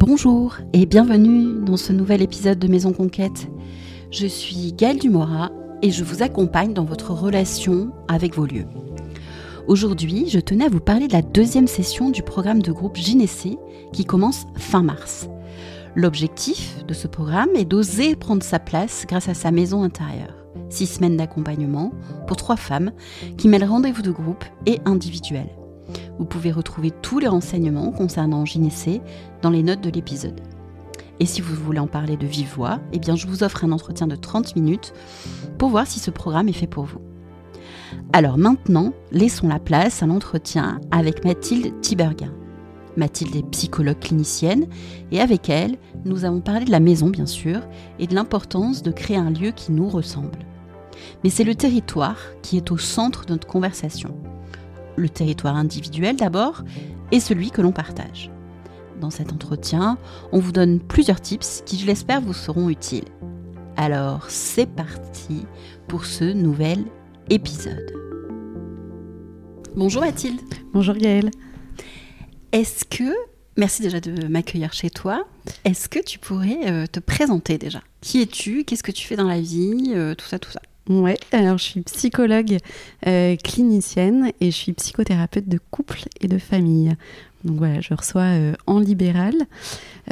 Bonjour et bienvenue dans ce nouvel épisode de Maison Conquête. Je suis Gaëlle Dumora et je vous accompagne dans votre relation avec vos lieux. Aujourd'hui, je tenais à vous parler de la deuxième session du programme de groupe Gynécée qui commence fin mars. L'objectif de ce programme est d'oser prendre sa place grâce à sa maison intérieure. Six semaines d'accompagnement pour trois femmes qui mêlent rendez-vous de groupe et individuel. Vous pouvez retrouver tous les renseignements concernant Gynécée dans les notes de l'épisode. Et si vous voulez en parler de vive voix, eh bien je vous offre un entretien de 30 minutes pour voir si ce programme est fait pour vous. Alors maintenant, laissons la place à l'entretien avec Mathilde Tiberguin. Mathilde est psychologue clinicienne et avec elle, nous avons parlé de la maison bien sûr et de l'importance de créer un lieu qui nous ressemble. Mais c'est le territoire qui est au centre de notre conversation. Le territoire individuel d'abord et celui que l'on partage. Dans cet entretien, on vous donne plusieurs tips qui, je l'espère, vous seront utiles. Alors, c'est parti pour ce nouvel épisode. Bonjour Mathilde. Bonjour Gaëlle. Est-ce que, merci déjà de m'accueillir chez toi, est-ce que tu pourrais euh, te présenter déjà? Qui es-tu? Qu'est-ce que tu fais dans la vie? Euh, Tout ça, tout ça. Ouais, alors je suis psychologue euh, clinicienne et je suis psychothérapeute de couple et de famille. Donc voilà, je reçois euh, en libéral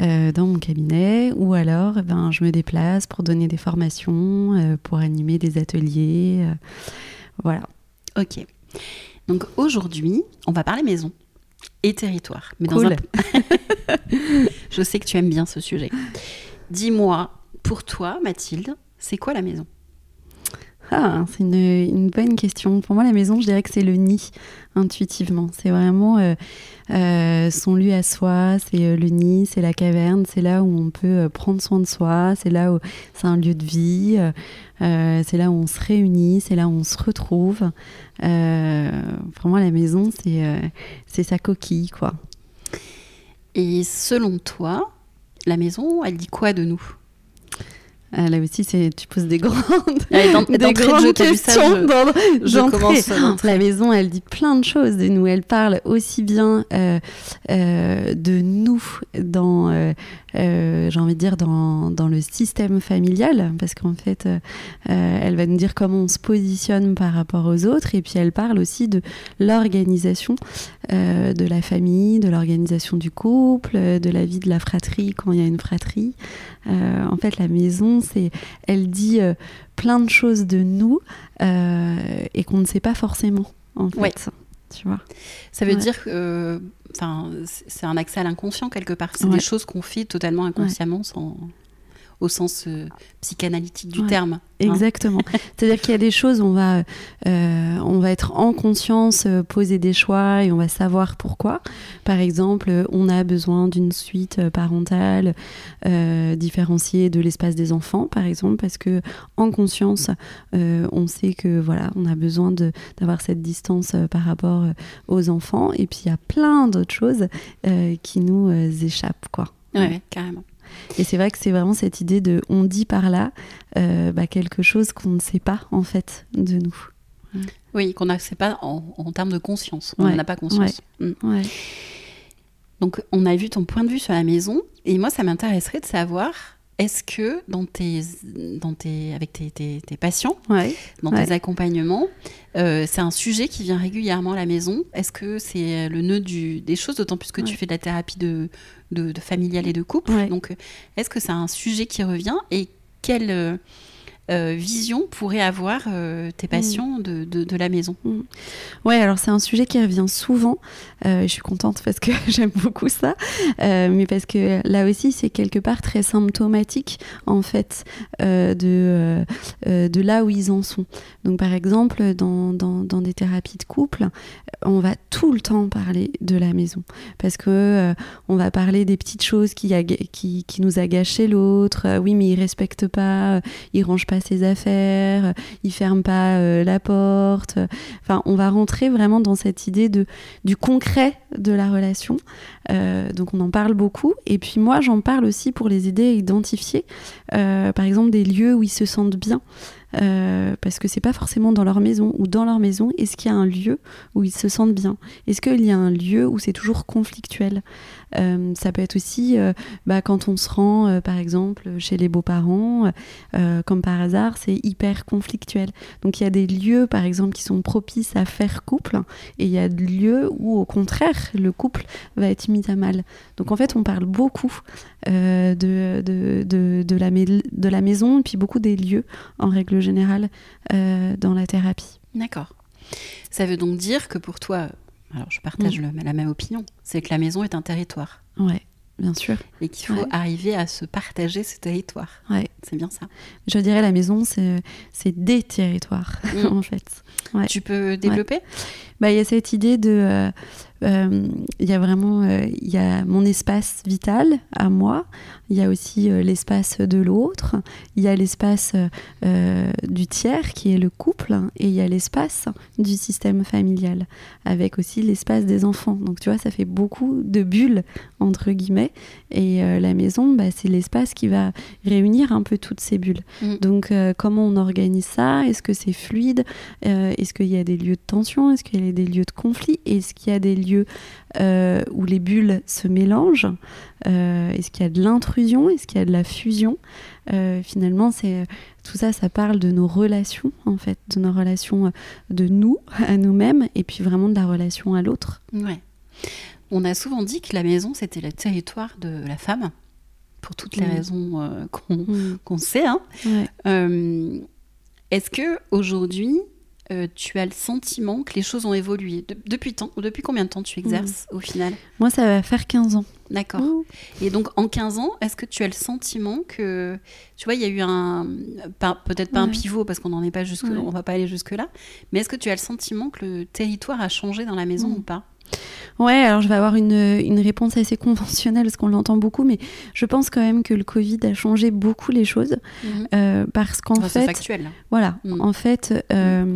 euh, dans mon cabinet ou alors ben, je me déplace pour donner des formations, pour animer des ateliers. voilà. Ok. Donc aujourd'hui, on va parler maison et territoire. Mais dans un... Je sais que tu aimes bien ce sujet. Dis-moi, pour toi, Mathilde, c'est quoi la maison? Ah, c'est une, bonne question. Pour moi, la maison, je dirais que c'est le nid, intuitivement. C'est vraiment euh, euh, son lieu à soi, c'est euh, le nid, c'est la caverne, c'est là où on peut prendre soin de soi, c'est là où c'est un lieu de vie, c'est là où on se réunit, c'est là où on se retrouve. Pour moi, la maison, c'est c'est sa coquille, quoi. Et selon toi, la maison, elle dit quoi de nous? Ah, là aussi, c'est tu poses des grandes, Allez, d'en- des de grandes jeu, t'as vu ça, questions. je- dans- je d'entrée. commence d'entrée. La maison, elle dit plein de choses de nous. Elle parle aussi bien euh, euh, de nous dans, euh, j'ai envie de dire, dans, dans le système familial, parce qu'en fait, euh, euh, elle va nous dire comment on se positionne par rapport aux autres, et puis elle parle aussi de l'organisation euh, de la famille, de l'organisation du couple, de la vie de la fratrie quand il y a une fratrie. En fait, la maison, c'est, elle dit plein de choses de nous et qu'on ne sait pas forcément, en fait. Ouais. Tu vois Ça veut Ouais. dire que enfin, c'est un accès à l'inconscient quelque part. C'est Ouais. des choses qu'on fait totalement inconsciemment, sans, au sens euh, psychanalytique du Ouais. terme. hein. Exactement. C'est-à-dire qu'il y a des choses, on va, euh, on va être en conscience, euh, poser des choix et on va savoir pourquoi. Par exemple, on a besoin d'une suite parentale différenciée de l'espace des enfants, par exemple, parce que en conscience, on sait que voilà, on a besoin de- d'avoir cette distance par rapport aux enfants. Et puis il y a plein d'autres choses qui nous échappent, quoi. Ouais, ouais, carrément. Et c'est vrai que c'est vraiment cette idée de on dit par là euh, bah, quelque chose qu'on ne sait pas en fait de nous. Oui, qu'on n'a, c'est pas en, en termes de conscience. On Ouais, n'en a pas conscience. Mm. Donc, on a vu ton point de vue sur la maison. Et moi, ça m'intéresserait de savoir est-ce que dans tes, dans tes, avec tes, tes- tes patients, Ouais. dans Ouais. tes accompagnements, euh, c'est un sujet qui vient régulièrement à la maison? Est-ce que c'est le nœud du, des choses, d'autant plus que tu fais de la thérapie de, de, de familiale et de couple? Donc, euh, est-ce que c'est un sujet qui revient et quelle euh, vision pourraient avoir euh, tes patients de, de, de la maison? Ouais, alors c'est un sujet qui revient souvent. Euh, je suis contente parce que j'aime beaucoup ça, mais parce que là aussi c'est quelque part très symptomatique en fait de de là où ils en sont. Donc par exemple dans, dans, dans des thérapies de couple, on va tout le temps parler de la maison parce que on va parler des petites choses qui, aga- qui, qui nous agacent chez l'autre. Oui, mais il respecte pas, il range pas ses affaires, il ferme pas euh, la porte. Enfin, on va rentrer vraiment dans cette idée de du concret de la relation. Euh, donc on en parle beaucoup. Et puis moi, j'en parle aussi pour les aider à identifier, euh, par exemple, des lieux où ils se sentent bien. parce que c'est pas forcément dans leur maison ou dans leur maison. Est-ce qu'il y a un lieu où ils se sentent bien? Est-ce qu'il y a un lieu où c'est toujours conflictuel? Ça peut être aussi euh, bah, quand on se rend, par exemple, chez les beaux-parents, comme par hasard, c'est hyper conflictuel. Donc il y a des lieux, par exemple, qui sont propices à faire couple, et il y a des lieux où, au contraire, le couple va être mis à mal. Donc en fait, on parle beaucoup de, la, maison, et puis beaucoup des lieux en règle générale euh, dans la thérapie. D'accord. Ça veut donc dire que pour toi, alors je partage mm. la même opinion, c'est que la maison est un territoire. Ouais. Bien sûr. Et qu'il faut arriver à se partager ce territoire. Ouais. C'est bien ça. Je dirais la maison, c'est des territoires, mm. en fait. Tu peux développer? Bah, Il y a cette idée de... Euh, euh, il y a vraiment euh, il y a mon espace vital à moi, il y a aussi l'espace de l'autre, il y a l'espace du tiers qui est le couple, et il y a l'espace du système familial, avec aussi l'espace des enfants. Donc tu vois, ça fait beaucoup de bulles, entre guillemets, et la maison, bah, c'est l'espace qui va réunir un peu toutes ces bulles. Mm. Donc comment on organise ça? Est-ce que c'est fluide? Est-ce qu'il y a des lieux de tension? Est-ce qu'il y a des lieux de conflit Est-ce qu'il y a des lieux euh, où les bulles se mélangent euh, Est-ce qu'il y a de l'intrusion Est-ce qu'il y a de la fusion euh, Finalement, c'est tout ça, ça parle de nos relations, en fait, de nos relations de nous à nous-mêmes, et puis vraiment de la relation à l'autre. Ouais. On a souvent dit que la maison, c'était le territoire de la femme, pour toutes les mm. raisons mm. qu'on sait. Hein. Est-ce que aujourd'hui, euh, tu as le sentiment que les choses ont évolué. Depuis, temps, depuis combien de temps tu exerces au final Moi, ça va faire 15 ans. D'accord. Et donc, en 15 ans, est-ce que tu as le sentiment que, tu vois, il y a eu un, peut-être pas un pivot parce qu'on n'en est pas jusque, on va pas aller jusque là, mais est-ce que tu as le sentiment que le territoire a changé dans la maison ou pas? Ouais, alors je vais avoir une, une réponse assez conventionnelle parce qu'on l'entend beaucoup, mais je pense quand même que le Covid a changé beaucoup les choses mhm. euh, parce qu'en fait, factuel. voilà, mhm. en fait, euh,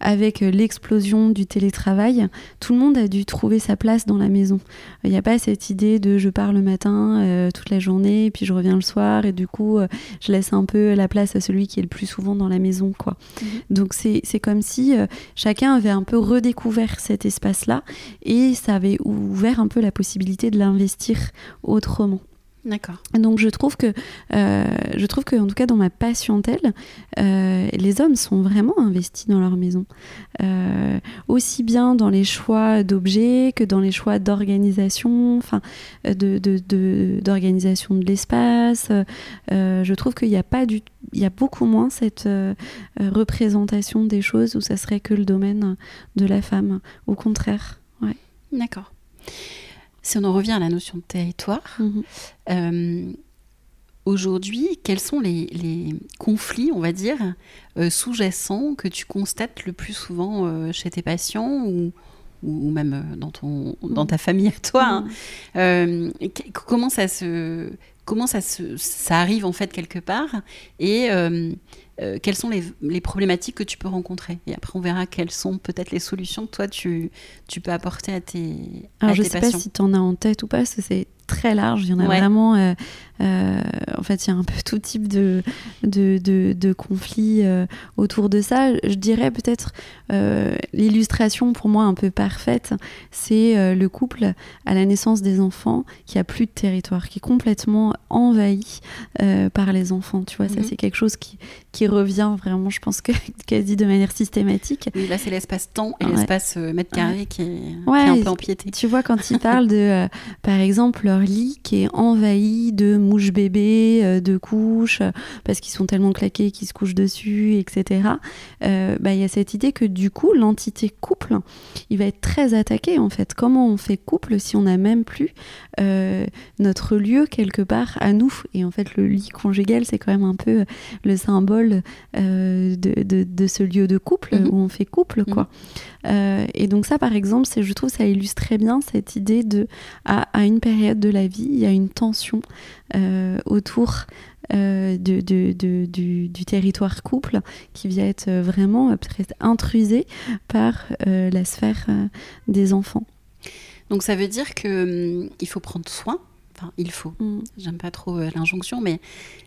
avec l'explosion du télétravail, tout le monde a dû trouver sa place dans la maison. Il n'y a pas cette idée de je pars le matin euh, toute la journée, et puis je reviens le soir et du coup je laisse un peu la place à celui qui est le plus souvent dans la maison, quoi. Mhm. Donc c'est comme si chacun avait un peu redécouvert cet espace-là et ça avait ouvert un peu la possibilité de l'investir autrement. D'accord. Donc je trouve que, euh, je trouve que en tout cas dans ma patientèle, euh, les hommes sont vraiment investis dans leur maison, euh, aussi bien dans les choix d'objets que dans les choix d'organisation, enfin de, d'organisation de, de l'espace. je trouve qu'il n'y a pas du, il y a beaucoup moins cette représentation des choses où ça serait que le domaine de la femme. Au contraire. D'accord. Si on en revient à la notion de territoire, mhm. euh, aujourd'hui, quels sont les, conflits, on va dire, euh, sous-jacents que tu constates le plus souvent euh, chez tes patients ou, ou même dans, ton, dans ta famille à toi hein? Comment ça se comment ça, se, ça arrive en fait quelque part et euh, quelles sont les, problématiques que tu peux rencontrer. Et après, on verra quelles sont peut-être les solutions que toi, tu, tu peux apporter à tes, Alors, je ne sais pas si tu en as en tête ou pas, parce que c'est très large. Il y en a vraiment. Euh, euh, en fait, il y a un peu tout type de, de, de, conflits euh, autour de ça. Je dirais peut-être l'illustration pour moi un peu parfaite, c'est le couple à la naissance des enfants qui a plus de territoire, qui est complètement envahi par les enfants. Tu vois, ça mhm. c'est quelque chose qui, qui revient vraiment, je pense que quasi de manière systématique. Oui, là c'est l'espace-temps et l'espace mètre carré qui, est, un peu empiété. Tu vois, quand il parle de, par exemple, lit qui est envahi de mouches bébés, euh, de couches, euh, parce qu'ils sont tellement claqués qu'ils se couchent dessus, etc. Euh, bah, il y a cette idée que du coup, l'entité couple, il va être très attaqué en fait. Comment on fait couple si on n'a même plus notre lieu quelque part à nous? Et en fait, le lit conjugal, c'est quand même un peu le symbole de, de, ce lieu de couple mhm. où on fait couple, quoi. Mhm. et donc ça, par exemple, je trouve ça illustre très bien cette idée de à, une période de la vie, il y a une tension euh, autour euh, du, territoire couple qui vient être vraiment très intrusé par euh, la sphère des enfants. Donc ça veut dire qu'il hum, faut prendre soin enfin il faut, Mm. j'aime pas trop euh, l'injonction, mais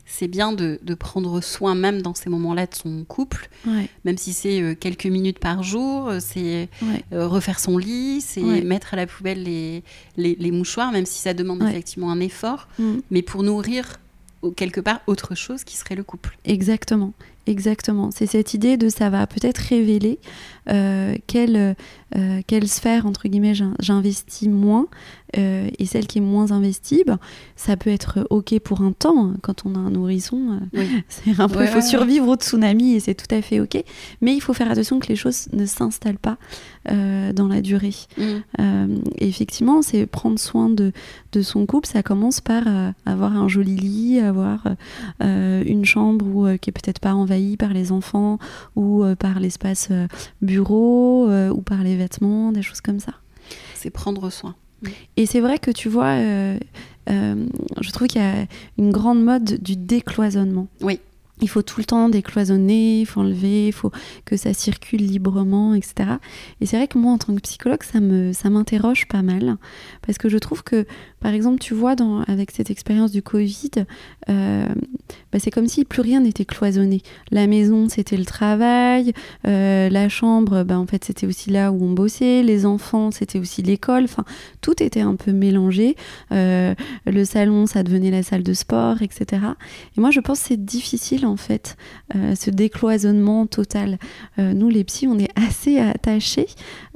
c'est bien de, de prendre soin même dans ces moments-là de son couple, Ouais, même si c'est euh, quelques minutes par jour, euh, c'est ouais, euh, refaire son lit, c'est Ouais. mettre à la poubelle les, les, les mouchoirs, même si ça demande effectivement un effort, Mm. mais pour nourrir quelque part autre chose qui serait le couple. Exactement, exactement. C'est cette idée de ça va peut-être révéler euh, quelle, euh, quelle sphère, entre guillemets, j'in- j'investis moins euh, et celle qui est moins investie, ben, ça peut être OK pour un temps. hein. Quand on a un nourrisson, euh, Oui. c'est un peu, Ouais, il faut ouais, survivre au tsunami et c'est tout à fait OK. Mais il faut faire attention que les choses ne s'installent pas dans la durée. Et effectivement, c'est prendre soin de, de son couple. Ça commence par avoir un joli lit, avoir une chambre où, qui est peut-être pas envahie par les enfants ou par l'espace bureau euh, ou par les vêtements, des choses comme ça. C'est prendre soin. Et c'est vrai que tu vois, euh, euh, je trouve qu'il y a une grande mode du décloisonnement. Oui. Il faut tout le temps décloisonner, il faut enlever, il faut que ça circule librement, etc. Et c'est vrai que moi, en tant que psychologue, ça me, ça m'interroge pas mal. Parce que je trouve que, par exemple, tu vois, avec cette expérience du Covid, euh, bah, c'est comme si plus rien n'était cloisonné. La maison, c'était le travail. euh, la chambre, bah, en fait, c'était aussi là où on bossait. Les enfants, c'était aussi l'école. Enfin, tout était un peu mélangé. Euh, le salon, ça devenait la salle de sport, etc. Et moi, je pense que c'est difficile, en fait, ce décloisonnement total. Nous, les psys, on est assez attachés,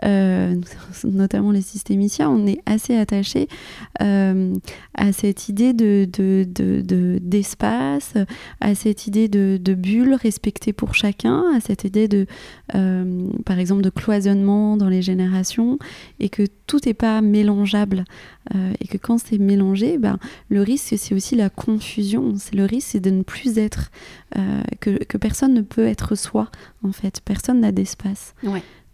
notamment les systémiciens, on est assez attachés à cette idée de, de- de- de- d'espace, à cette idée de, bulle respectée pour chacun, à cette idée de, euh, par exemple, de cloisonnement dans les générations, et que tout n'est pas mélangeable. Euh, et que quand c'est mélangé, ben, le risque, c'est aussi la confusion. C'est le risque, c'est de ne plus être, euh, que, personne ne peut être soi, en fait. Personne n'a d'espace.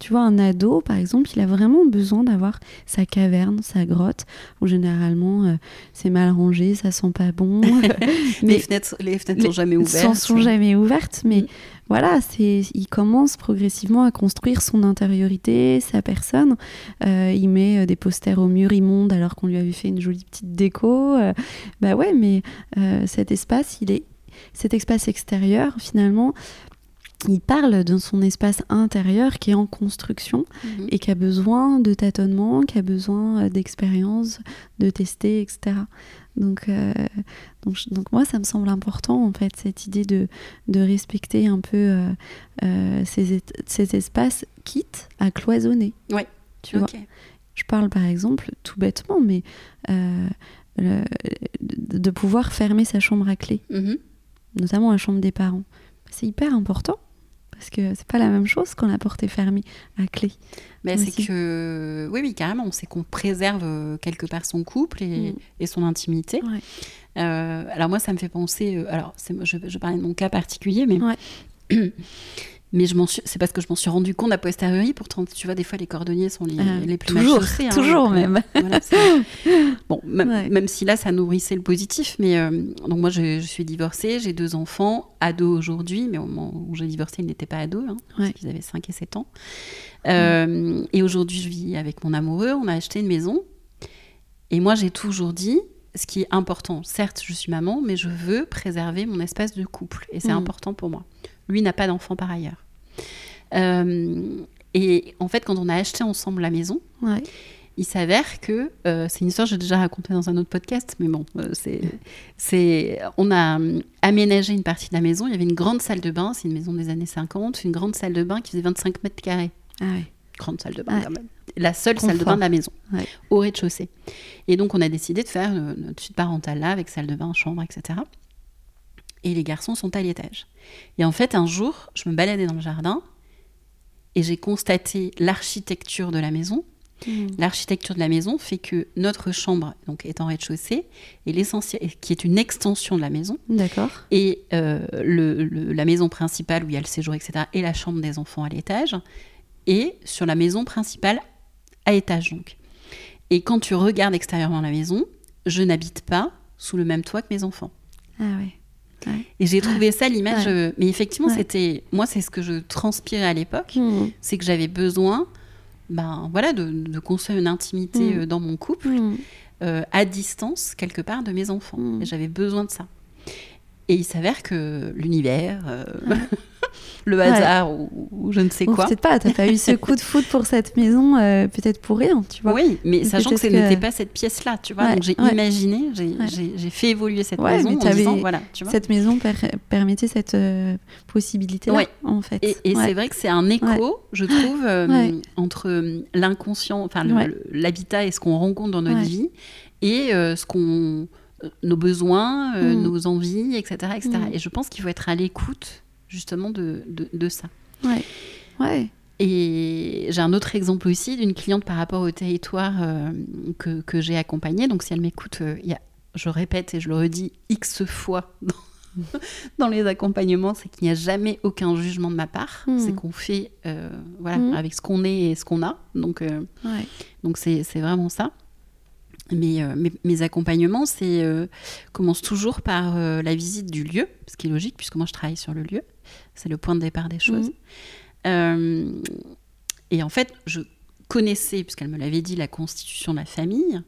Tu vois, un ado, par exemple, il a vraiment besoin d'avoir sa caverne, sa grotte, où généralement euh, c'est mal rangé, ça sent pas bon. les fenêtres, les fenêtres sont les- jamais ouvertes. Sont, sont jamais ouvertes, mais Mm. voilà, c'est, il commence progressivement à construire son intériorité, sa personne. Euh, il met euh, des posters au mur immonde alors qu'on lui avait fait une jolie petite déco. Euh, bah ouais, mais cet espace, il est, cet espace extérieur, finalement, il parle de son espace intérieur qui est en construction Mhm. et qui a besoin de tâtonnement, qui a besoin euh, d'expérience, de tester, etc. Donc, euh, donc, donc moi, ça me semble important, en fait, cette idée de, de respecter un peu euh, euh, ces, ces espaces, quitte à cloisonner. Ouais. Tu vois je parle par exemple, tout bêtement, mais euh, le- de de pouvoir fermer sa chambre à clé, Mhm. notamment la chambre des parents. C'est hyper important. Parce que c'est pas la même chose quand la porte est fermée à clé. Mais c'est que, oui, oui, carrément, c'est qu'on préserve euh, quelque part son couple et, Mm. et son intimité. Ouais. Euh, alors moi, ça me fait penser, euh, alors je, je parlais de mon cas particulier, mais Ouais. mais je m'en suis, c'est parce que je m'en suis rendu compte a posteriori. Pourtant, tu vois, des fois, les cordonniers sont les, Euh, les plus toujours, mal hein, toujours euh, même. voilà, bon, même, Ouais. même si là, ça nourrissait le positif, mais euh, donc moi, je, je suis divorcée, j'ai deux enfants, ados aujourd'hui, mais au moment où j'ai divorcé, ils n'étaient pas ados, hein, parce qu'ils avaient 5 et 7 ans. Euh, Et aujourd'hui, je vis avec mon amoureux, on a acheté une maison, et moi, j'ai toujours dit, ce qui est important, certes, je suis maman, mais je veux préserver mon espace de couple, et c'est Mm. important pour moi. Lui n'a pas d'enfant par ailleurs. Euh, et en fait, quand on a acheté ensemble la maison, Ouais. il s'avère que euh, c'est une histoire que j'ai déjà racontée dans un autre podcast, mais bon, euh, c'est, c'est, on a aménagé une partie de la maison. Il y avait une grande salle de bain, c'est une maison des années 50, une grande salle de bain qui faisait 25 mètres carrés. Ah ouais. Grande salle de bain, Ouais. quand même. La seule salle de bain de la maison, Ouais. au rez-de-chaussée. Et donc, on a décidé de faire notre suite parentale là, avec salle de bain, chambre, etc. Et les garçons sont à l'étage. Et en fait, un jour, je me baladais dans le jardin et j'ai constaté l'architecture de la maison Mm. L'architecture de la maison fait que notre chambre, donc est en rez-de-chaussée, est l'essentiel, qui est une extension de la maison, D'accord. et euh, le- le- la maison principale où il y a le séjour, etc., et la chambre des enfants à l'étage, et sur la maison principale à étage donc. Et quand tu regardes extérieurement la maison, je n'habite pas sous le même toit que mes enfants. Ah ouais. Et j'ai trouvé ça l'image, Ouais. euh, mais effectivement, Ouais. c'était, moi, c'est ce que je transpirais à l'époque Mm. c'est que j'avais besoin ben, voilà, de, de construire une intimité Mm. euh, dans mon couple Mm. euh, à distance, quelque part, de mes enfants. J'avais besoin de ça. Et il s'avère que l'univers, euh, le hasard ou, ou je ne sais quoi. peut-être pas, t'as pas eu ce coup de foot pour cette maison, euh, peut-être pour rien, tu vois. Oui, mais sachant que ce que- n'était pas cette pièce-là, tu vois. Ouais, donc j'ai ouais. imaginé, j'ai fait évoluer cette maison mais en t'avais disant, voilà, tu vois. Cette maison per- permettait cette euh, possibilité-là, Ouais. en fait. Et, c'est vrai que c'est un écho, je trouve, euh, entre l'inconscient, enfin l'habitat et ce qu'on rencontre dans notre vie, et ce qu'on, nos besoins, euh, Mm. nos envies, etc., etc. Mm. Et je pense qu'il faut être à l'écoute justement de, de, de ça. Ouais. Ouais. Et j'ai un autre exemple aussi d'une cliente par rapport au territoire euh, que, que j'ai accompagné. Donc si elle m'écoute, euh, je répète et je le redis X fois dans, dans les accompagnements, c'est qu'il n'y a jamais aucun jugement de ma part. Mm. C'est qu'on fait euh, voilà, Mm. avec ce qu'on est et ce qu'on a. Donc Ouais. donc c'est vraiment ça. Mais euh, mes, mes accompagnements, c'est euh, commencent toujours par euh, la visite du lieu, ce qui est logique puisque moi je travaille sur le lieu. C'est le point de départ des choses. Mhm. Euh, et en fait, je connaissais, puisqu'elle me l'avait dit, la constitution de la famille.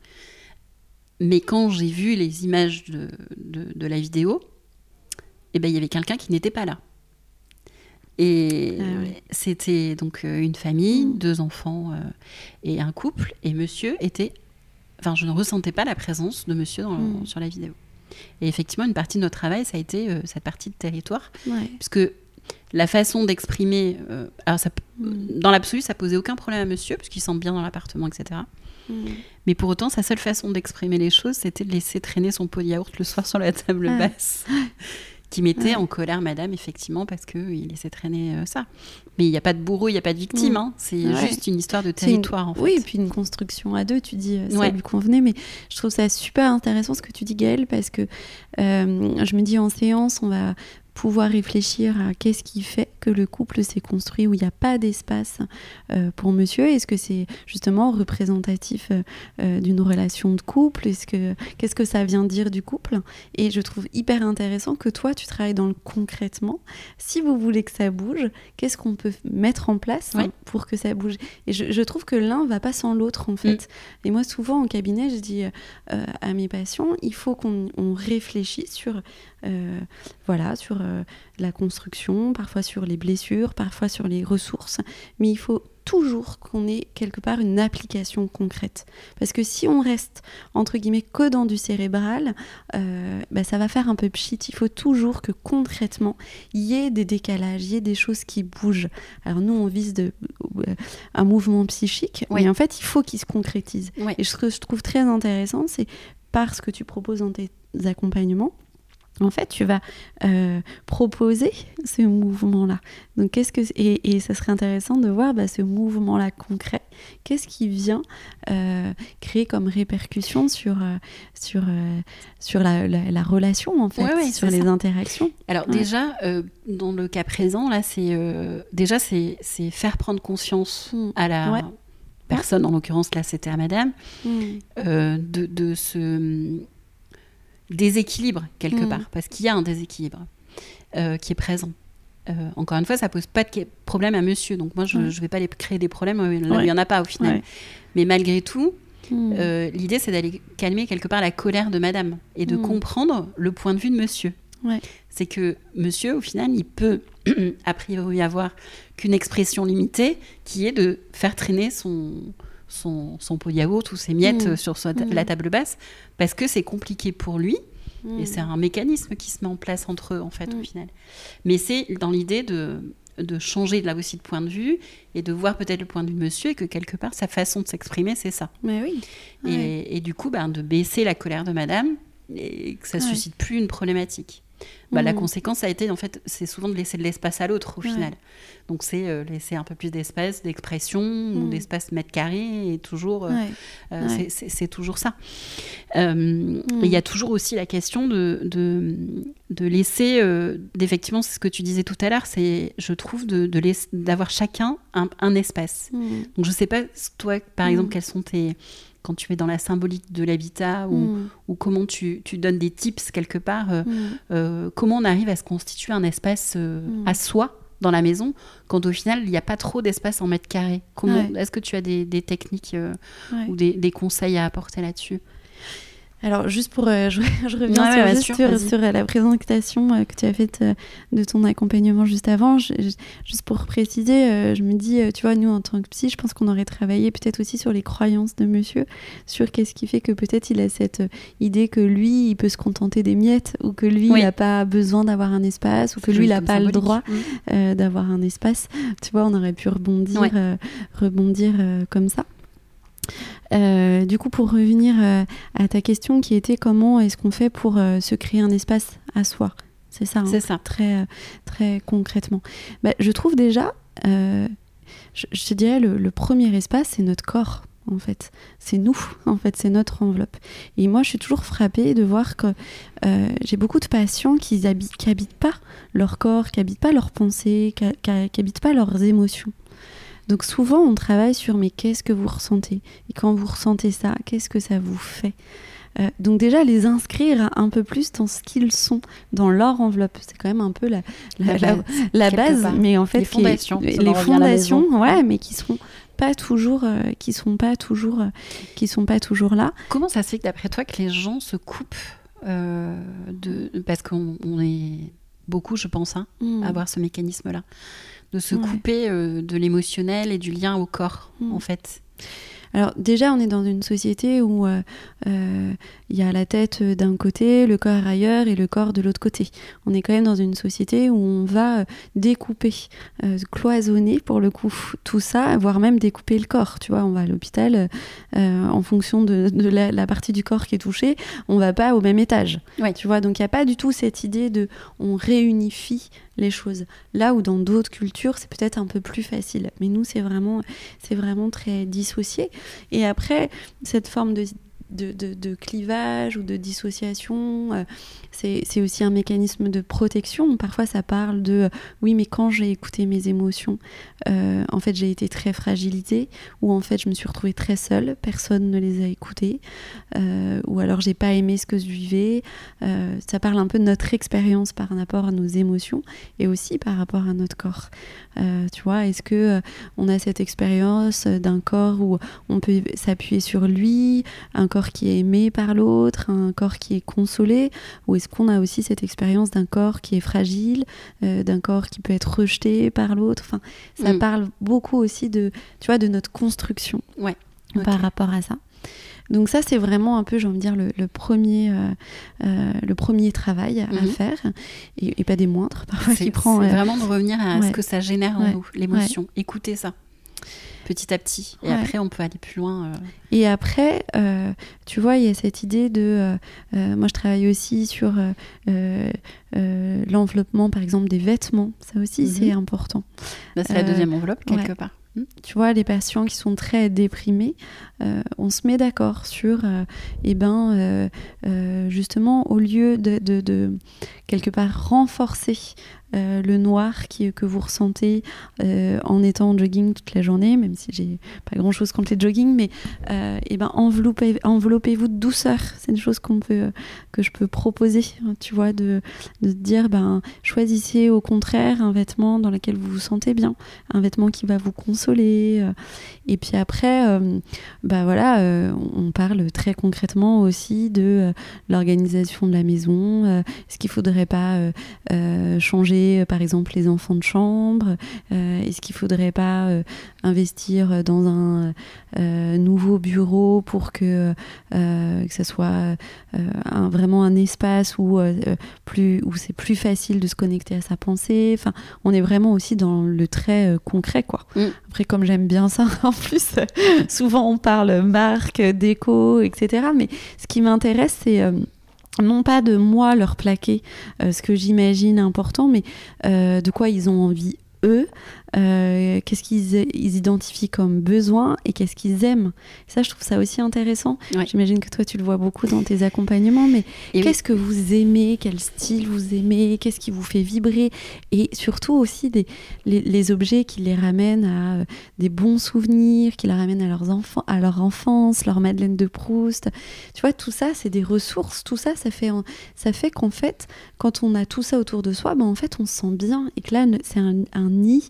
Mais quand j'ai vu les images de, de, de la vidéo, eh ben, il y avait quelqu'un qui n'était pas là. Et Ah ouais. c'était donc euh, une famille, Mm. deux enfants euh, et un couple. Et monsieur était. Enfin, je ne ressentais pas la présence de monsieur dans- Mm. sur la vidéo. Et effectivement, une partie de notre travail, ça a été euh, cette partie de territoire Ouais. puisque la façon d'exprimer, euh, alors ça, Mm. dans l'absolu, ça posait aucun problème à monsieur, puisqu'il sent bien dans l'appartement, etc. Mm. Mais pour autant, sa seule façon d'exprimer les choses, c'était de laisser traîner son pot de yaourt le soir sur la table Ah. basse, qui mettait Ouais. en colère madame, effectivement, parce qu'il laissait traîner euh, ça. Mais il n'y a pas de bourreau, il n'y a pas de victime, Mm. hein. c'est Ouais. juste une histoire de une- territoire, en fait. Oui, et puis une construction à deux, tu dis, euh, ça lui convenait, mais je trouve ça super intéressant ce que tu dis, Gaëlle, parce que euh, je me dis en séance, on va pouvoir réfléchir à qu'est-ce qui fait que le couple s'est construit où il n'y a pas d'espace euh, pour monsieur. Est-ce que c'est justement représentatif euh, euh, d'une relation de couple? Est-ce que qu'est-ce que ça vient dire du couple? Et je trouve hyper intéressant que toi tu travailles dans le concrètement. Si vous voulez que ça bouge, qu'est-ce qu'on peut mettre en place hein, pour que ça bouge? Et je, je trouve que l'un va pas sans l'autre en fait. Et moi souvent en cabinet, je dis euh, à mes patients, il faut qu'on on réfléchisse sur voilà sur euh, la construction, parfois sur les blessures, parfois sur les ressources, mais il faut toujours qu'on ait quelque part une application concrète. Parce que si on reste, entre guillemets, que dans du cérébral, euh, bah, ça va faire un peu pchit. Il faut toujours que concrètement, il y ait des décalages, il y ait des choses qui bougent. Alors nous, on vise de, euh, un mouvement psychique, Oui. mais en fait, il faut qu'il se concrétise. Ouais. Et ce que je trouve très intéressant, c'est par ce que tu proposes dans tes accompagnements, en fait, tu vas euh, proposer ce mouvement-là. Donc, qu'est-ce que et, et ça serait intéressant de voir bah, ce mouvement-là concret. Qu'est-ce qui vient euh, créer comme répercussion sur euh, sur sur la, la- la relation en fait, Ouais, ouais, sur les ça. interactions? Alors Ouais. déjà, euh, dans le cas présent, là, c'est déjà c'est c'est faire prendre conscience Mm. à la personne, en l'occurrence là, c'était à Madame, euh, de, de ce déséquilibre quelque Mm. part, parce qu'il y a un déséquilibre euh, qui est présent. Euh, encore une fois, ça pose pas de problème à Monsieur, donc moi je ne vais pas les créer des problèmes euh, là où il n'y en a pas au final. Ouais. Mais malgré tout, Mm. euh, l'idée c'est d'aller calmer quelque part la colère de Madame et de Mm. comprendre le point de vue de Monsieur. Ouais. C'est que Monsieur, au final, il peut a priori avoir qu'une expression limitée qui est de faire traîner son, son, son pot de yaourt ou ses miettes Mm. euh, sur sa- Mm. la table basse parce que c'est compliqué pour lui Mm. et c'est un mécanisme qui se met en place entre eux en fait au final. Mais c'est dans l'idée de de changer là aussi de point de vue et de voir peut-être le point de vue de monsieur et que quelque part sa façon de s'exprimer c'est ça. Mais oui. Et, Ouais. et du coup ben, de baisser la colère de madame et que ça Ouais. suscite plus une problématique. Bah, La Mm. conséquence a été, en fait, c'est souvent de laisser de l'espace à l'autre au Ouais. final. Donc c'est euh, laisser un peu plus d'espace, d'expression ou Mm. d'espace mètre carré et toujours, euh, Ouais. euh, Ouais. c'est- toujours ça. Et Il y a toujours aussi la question de, de, de laisser, d'effectivement, c'est ce que tu disais tout à l'heure, c'est, je trouve, de, de d'avoir chacun un, un espace. Mm. Donc je sais pas, toi, par Mm. exemple, quels sont tes quand tu es dans la symbolique de l'habitat ou, Mm. ou comment tu, tu donnes des tips quelque part, euh, Mm. euh, comment on arrive à se constituer un espace euh, Mm. à soi dans la maison quand au final il n'y a pas trop d'espace en mètre carré? Comment Ouais. Est-ce que tu as des, des techniques Ouais. ou des, des conseils à apporter là-dessus? Alors, juste pour. Euh, je, reviens sur, la présentation euh, que tu as faite euh, de ton accompagnement juste avant. juste pour préciser, je me dis, tu vois, nous, en tant que psy, je pense qu'on aurait travaillé peut-être aussi sur les croyances de monsieur, sur qu'est-ce qui fait que peut-être il a cette idée que lui, il peut se contenter des miettes, ou que lui, il n'a pas besoin d'avoir un espace, ou que lui, il n'a pas le droit mm. d'avoir un espace. Tu vois, on aurait pu rebondir, rebondir comme ça. Euh, du coup, pour revenir euh, à ta question qui était comment est-ce qu'on fait pour euh, se créer un espace à soi? C'est ça, hein, c'est ça. Très, très concrètement. Bah, je trouve déjà, je, te dirais, le, premier espace, c'est notre corps. En fait, c'est nous, en fait, c'est notre enveloppe. Et moi, je suis toujours frappée de voir que j'ai beaucoup de patients qui n'habitent pas leur corps, qui n'habitent pas leurs pensées, qui n'habitent pas leurs émotions. Donc souvent, on travaille sur mais qu'est-ce que vous ressentez? Et quand vous ressentez ça, qu'est-ce que ça vous fait? Euh, donc déjà les inscrire un peu plus dans ce qu'ils sont, dans leur enveloppe, c'est quand même un peu la, la, base, mais en fait les fondations, les fondations, ouais, mais qui sont pas toujours, euh, qui sont pas toujours, euh, qui sont pas toujours là. Comment ça se fait d'après toi que les gens se coupent de, parce qu'on est beaucoup, je pense, hein, mmh. à avoir ce mécanisme-là? De se couper euh, de l'émotionnel et du lien au corps, mm. en fait. Alors déjà, on est dans une société où euh, euh, il y a la tête d'un côté, le corps ailleurs et le corps de l'autre côté. On est quand même dans une société où on va découper, cloisonner pour le coup tout ça, voire même découper le corps. Tu vois, on va à l'hôpital en fonction de, la, partie du corps qui est touchée, on va pas au même étage. Tu vois, donc il n'y a pas du tout cette idée de on réunifie les choses. Là où dans d'autres cultures, c'est peut-être un peu plus facile. Mais nous, c'est vraiment, c'est vraiment très dissocié. Et après, cette forme de de, clivage ou de dissociation. Euh, c'est aussi un mécanisme de protection. Parfois, ça parle de euh, oui, mais quand j'ai écouté mes émotions, euh, en fait, j'ai été très fragilisée, ou en fait, je me suis retrouvée très seule, personne ne les a écoutées, ou alors j'ai pas aimé ce que je vivais. ça parle un peu de notre expérience par rapport à nos émotions et aussi par rapport à notre corps. tu vois, est-ce que on a cette expérience d'un corps où on peut s'appuyer sur lui, un corps qui est aimé par l'autre, un corps qui est consolé, ou est-ce qu'on a aussi cette expérience d'un corps qui est fragile, euh, d'un corps qui peut être rejeté par l'autre? Enfin, ça mm. parle beaucoup aussi de, tu vois, de notre construction ouais. par rapport à ça. Donc ça, c'est vraiment un peu, j'ai envie de dire, le, premier, euh, euh, le premier travail à mm-hmm. faire, et, pas des moindres. Parfois, qui prend. vraiment de revenir à ce que ça génère en nous, l'émotion. Écoutez ça petit à petit. Et après, on peut aller plus loin. Euh. Et après, euh, tu vois, il y a cette idée de... Euh, moi, je travaille aussi sur l'enveloppement, par exemple, des vêtements. Ça aussi, mhm. c'est important. Bah, c'est la deuxième enveloppe, quelque part. Hmm. Tu vois, les patients qui sont très déprimés, on se met d'accord sur, eh ben, justement, au lieu de, de, de, quelque part renforcer euh, le noir que vous ressentez euh, en étant en jogging toute la journée, même si j'ai pas grand chose contre les jogging, mais euh, eh ben enveloppez, enveloppez-vous de douceur. C'est une chose que je peux proposer, hein, de, dire ben, choisissez au contraire un vêtement dans lequel vous vous sentez bien, un vêtement qui va vous consoler. et puis après, bah voilà, on parle très concrètement aussi de l'organisation de la maison. Est-ce qu'il faudrait pas changer euh, par exemple les enfants de chambre? Euh, Est-ce qu'il ne faudrait pas euh, investir dans un nouveau bureau pour que, que ça soit un, vraiment un espace où, plus, où c'est plus facile de se connecter à sa pensée? Enfin, On est vraiment aussi dans le très concret. Quoi. Mm. Après, comme j'aime bien ça, en plus, souvent on parle marque, déco, etc. Mais ce qui m'intéresse, c'est non pas de moi leur plaquer euh, ce que j'imagine important, mais euh, de quoi ils ont envie eux, euh, qu'est-ce qu'ils identifient comme besoin et qu'est-ce qu'ils aiment. Ça, je trouve ça aussi intéressant. J'imagine que toi, tu le vois beaucoup dans tes accompagnements, mais qu'est-ce que vous aimez, quel style vous aimez, qu'est-ce qui vous fait vibrer? Et surtout aussi des, les, objets qui les ramènent à euh, des bons souvenirs, qui les ramènent à leurs enfants, à leur enfance, leur Madeleine de Proust. Tu vois, tout ça, c'est des ressources. Tout ça, ça fait, ça fait qu'en fait, quand on a tout ça autour de soi, ben, en fait, on se sent bien et que là, c'est un, un nid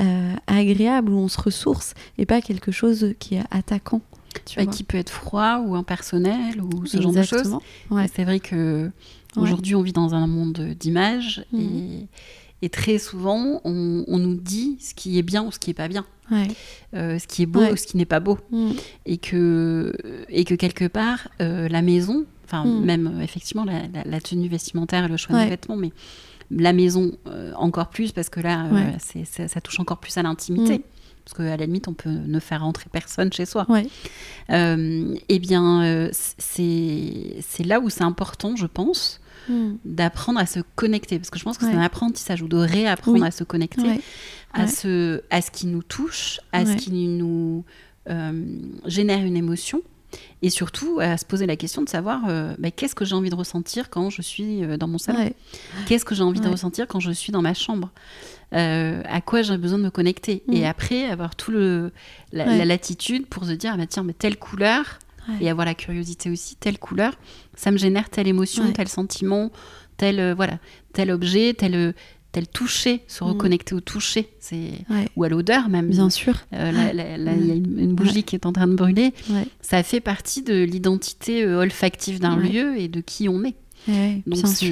euh, agréable où on se ressource et pas quelque chose qui est attaquant. tu vois. qui peut être froid ou impersonnel ou ce genre de choses. Ouais. C'est vrai que Ouais. aujourd'hui on vit dans un monde d'images Mhm. et, et très souvent on, on nous dit ce qui est bien ou ce qui est pas bien, Ouais. euh, ce qui est beau ou ce qui n'est pas beau, Mm. et que et que quelque part euh, la maison, enfin Mhm. même effectivement la, la- la tenue vestimentaire et le choix des vêtements, mais la maison euh, encore plus parce que là euh, Ouais. c'est- ça, ça touche encore plus à l'intimité. Mhm. Parce qu'à la limite, on peut ne faire rentrer personne chez soi. Ouais. Euh, eh bien, c'est c'est là où c'est important, je pense, Mm. d'apprendre à se connecter. Parce que je pense que c'est un apprentissage ou de réapprendre Oui. à se connecter à, ce, à ce qui nous touche, à ce qui nous génère une émotion. Et surtout, à se poser la question de savoir euh, bah, qu'est-ce que j'ai envie de ressentir quand je suis euh, dans mon salon Ouais. Qu'est-ce que j'ai envie de ressentir quand je suis dans ma chambre Euh, À quoi j'ai besoin de me connecter Mm. Et après, avoir tout le, la, Ouais. la latitude pour se dire, ah bah tiens, mais telle couleur, et avoir la curiosité aussi, telle couleur, ça me génère telle émotion, tel sentiment, tel, euh, voilà, tel objet, tel, toucher, se Mm. reconnecter au toucher, c'est Ouais. ou à l'odeur même. Bien sûr. Euh, là, là- là, il y a une, une bougie qui est en train de brûler. Ouais. Ça fait partie de l'identité euh, olfactive d'un lieu et de qui on est. Donc c'est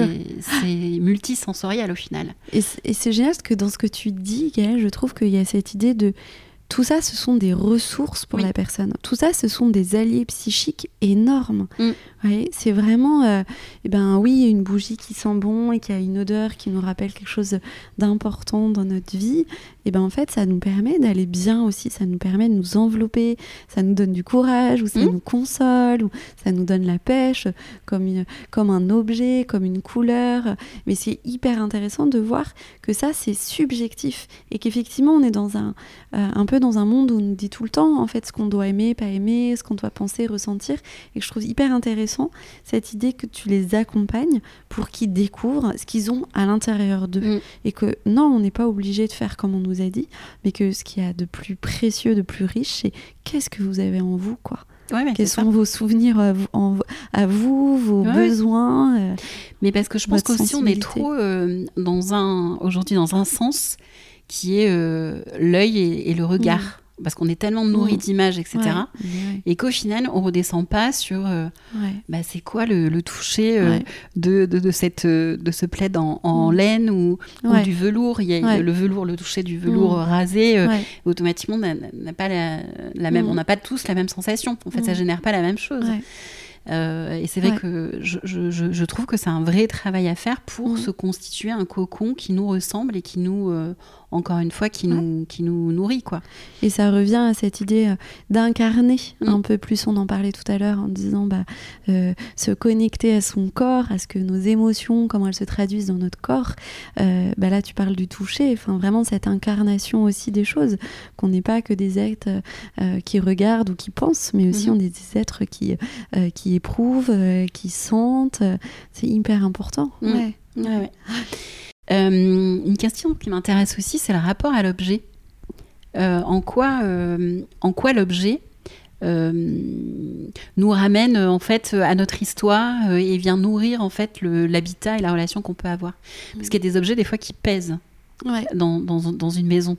multisensoriel au final. Et c'est génial parce que dans ce que tu dis, Gaëlle, je trouve qu'il y a cette idée de tout ça, ce sont des ressources pour Oui. la personne. Tout ça, ce sont des alliés psychiques énormes. Mm. Vous voyez, c'est vraiment, euh, eh ben oui, une bougie qui sent bon et qui a une odeur qui nous rappelle quelque chose d'important dans notre vie. Et ben en fait, ça nous permet d'aller bien aussi. Ça nous permet de nous envelopper. Ça nous donne du courage ou ça Mm. nous console ou ça nous donne la pêche comme une, comme un objet, comme une couleur. Mais c'est hyper intéressant de voir que ça, c'est subjectif et qu'effectivement, on est dans un, euh, un peu dans un monde où on nous dit tout le temps, en fait, ce qu'on doit aimer, pas aimer, ce qu'on doit penser, ressentir. Et que je trouve hyper intéressant cette idée que tu les accompagnes pour qu'ils découvrent ce qu'ils ont à l'intérieur d'eux. Mm. Et que non, on n'est pas obligé de faire comme on nous a dit, mais que ce qu'il y a de plus précieux, de plus riche, c'est qu'est-ce que vous avez en vous, quoi? Ouais, Quels ça. sont vos souvenirs à vous, en- à vous, vos Ouais. besoins euh, mais parce que je pense qu'aussi on est trop euh, dans un aujourd'hui dans un sens qui est euh, l'œil et, et le regard. Parce qu'on est tellement nourri d'images, etc. ouais, ouais, Et qu'au final, on redescend pas sur euh, ouais. bah, c'est quoi le, le toucher euh, de, de, de cette, de ce plaid en, en Mm. laine ou, du velours. Il y a le velours, le toucher du velours Mm. rasé, euh, Ouais. automatiquement, n'a n'a pas la, la même, Mm. on n'a pas tous la même sensation. En fait, ça génère pas la même chose. Euh, et c'est vrai Ouais. que je, je, trouve que c'est un vrai travail à faire pour se constituer un cocon qui nous ressemble et qui nous, euh, encore une fois, qui, Ouais. nous, qui nous nourrit. Quoi. Et ça revient à cette idée euh, d'incarner Mm. un peu plus. On en parlait tout à l'heure en disant bah, euh, se connecter à son corps, à ce que nos émotions, comment elles se traduisent dans notre corps. Euh, bah là, tu parles du toucher. Enfin, vraiment cette incarnation aussi des choses. Qu'on n'est pas que des êtres euh, qui regardent ou qui pensent, mais aussi Mhm. on est des êtres qui, qui éprouvent, qui sentent. C'est hyper important. Ouais. Ouais, ouais. Euh, une question qui m'intéresse aussi, c'est le rapport à l'objet. Euh, en quoi, euh, en quoi l'objet euh, nous ramène euh, en fait à notre histoire et vient nourrir en fait l'habitat et la relation qu'on peut avoir? Parce qu'il y a des objets des fois qui pèsent Ouais. dans, dans, dans une maison.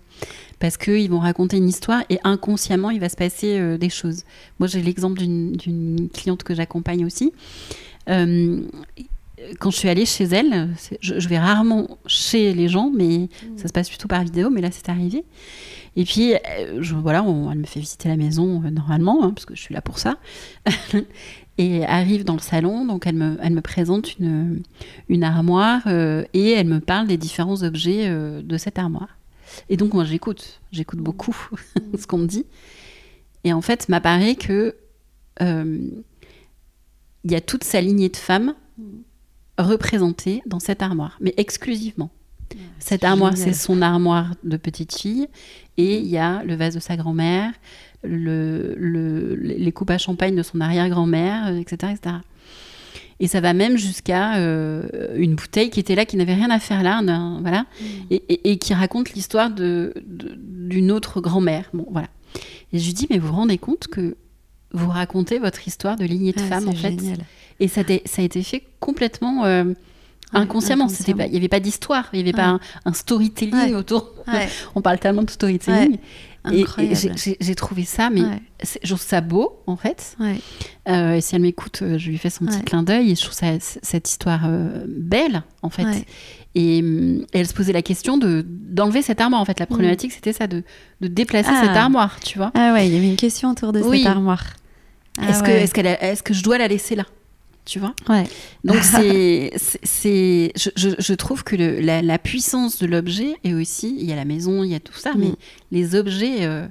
Parce qu'ils vont raconter une histoire et inconsciemment, il va se passer des choses. Moi, j'ai l'exemple d'une cliente que j'accompagne aussi. Quand je suis allée chez elle, je, je vais rarement chez les gens, mais ça se passe plutôt par vidéo, mais là, c'est arrivé. Et puis, euh, je, voilà, on- elle me fait visiter la maison euh, normalement, hein, parce que je suis là pour ça. et arrive dans le salon, donc elle me, elle me présente une, une armoire euh, et elle me parle des différents objets euh, de cette armoire. Et donc moi j'écoute, j'écoute beaucoup ce qu'on me dit. Et en fait, m'apparaît que il y a toute sa lignée de femmes représentées dans cette armoire, mais exclusivement. Cette armoire, c'est son armoire de petite fille, et il y a le vase de sa grand-mère, le, le- les coupes à champagne de son arrière-grand-mère, euh, etc., etc. Et ça va même jusqu'à euh, une bouteille qui était là, qui n'avait rien à faire là, un- voilà, et, et- et qui raconte l'histoire de- de- d'une autre grand-mère. Bon, voilà. Et je lui dis, mais vous vous rendez compte que vous racontez votre histoire de lignée de Ah, femme, en fait? génial. Et ça, a- ça a été fait complètement euh, inconsciemment. Il n'y avait pas d'histoire, il n'y avait Ouais. pas un, un storytelling Ouais. autour. Ouais. On parle tellement de storytelling. Incroyable. j'ai trouvé ça, mais je trouve ça beau, en fait. Euh, et si elle m'écoute, euh, je lui fais son petit clin d'œil et je trouve ça, cette histoire euh, belle, en fait. Et, elle se posait la question de d'enlever cette armoire. En fait, la mm. problématique, c'était ça, de, de déplacer ah. cette armoire, tu vois. Ah ouais, il y avait une question autour de cette armoire. Ah est-ce que, est est que je dois la laisser là? Tu vois? Ouais. Donc c'est, c'est, je, je, trouve que le, la, puissance de l'objet est aussi, il y a la maison, il y a tout ça, mais mm. les objets, euh,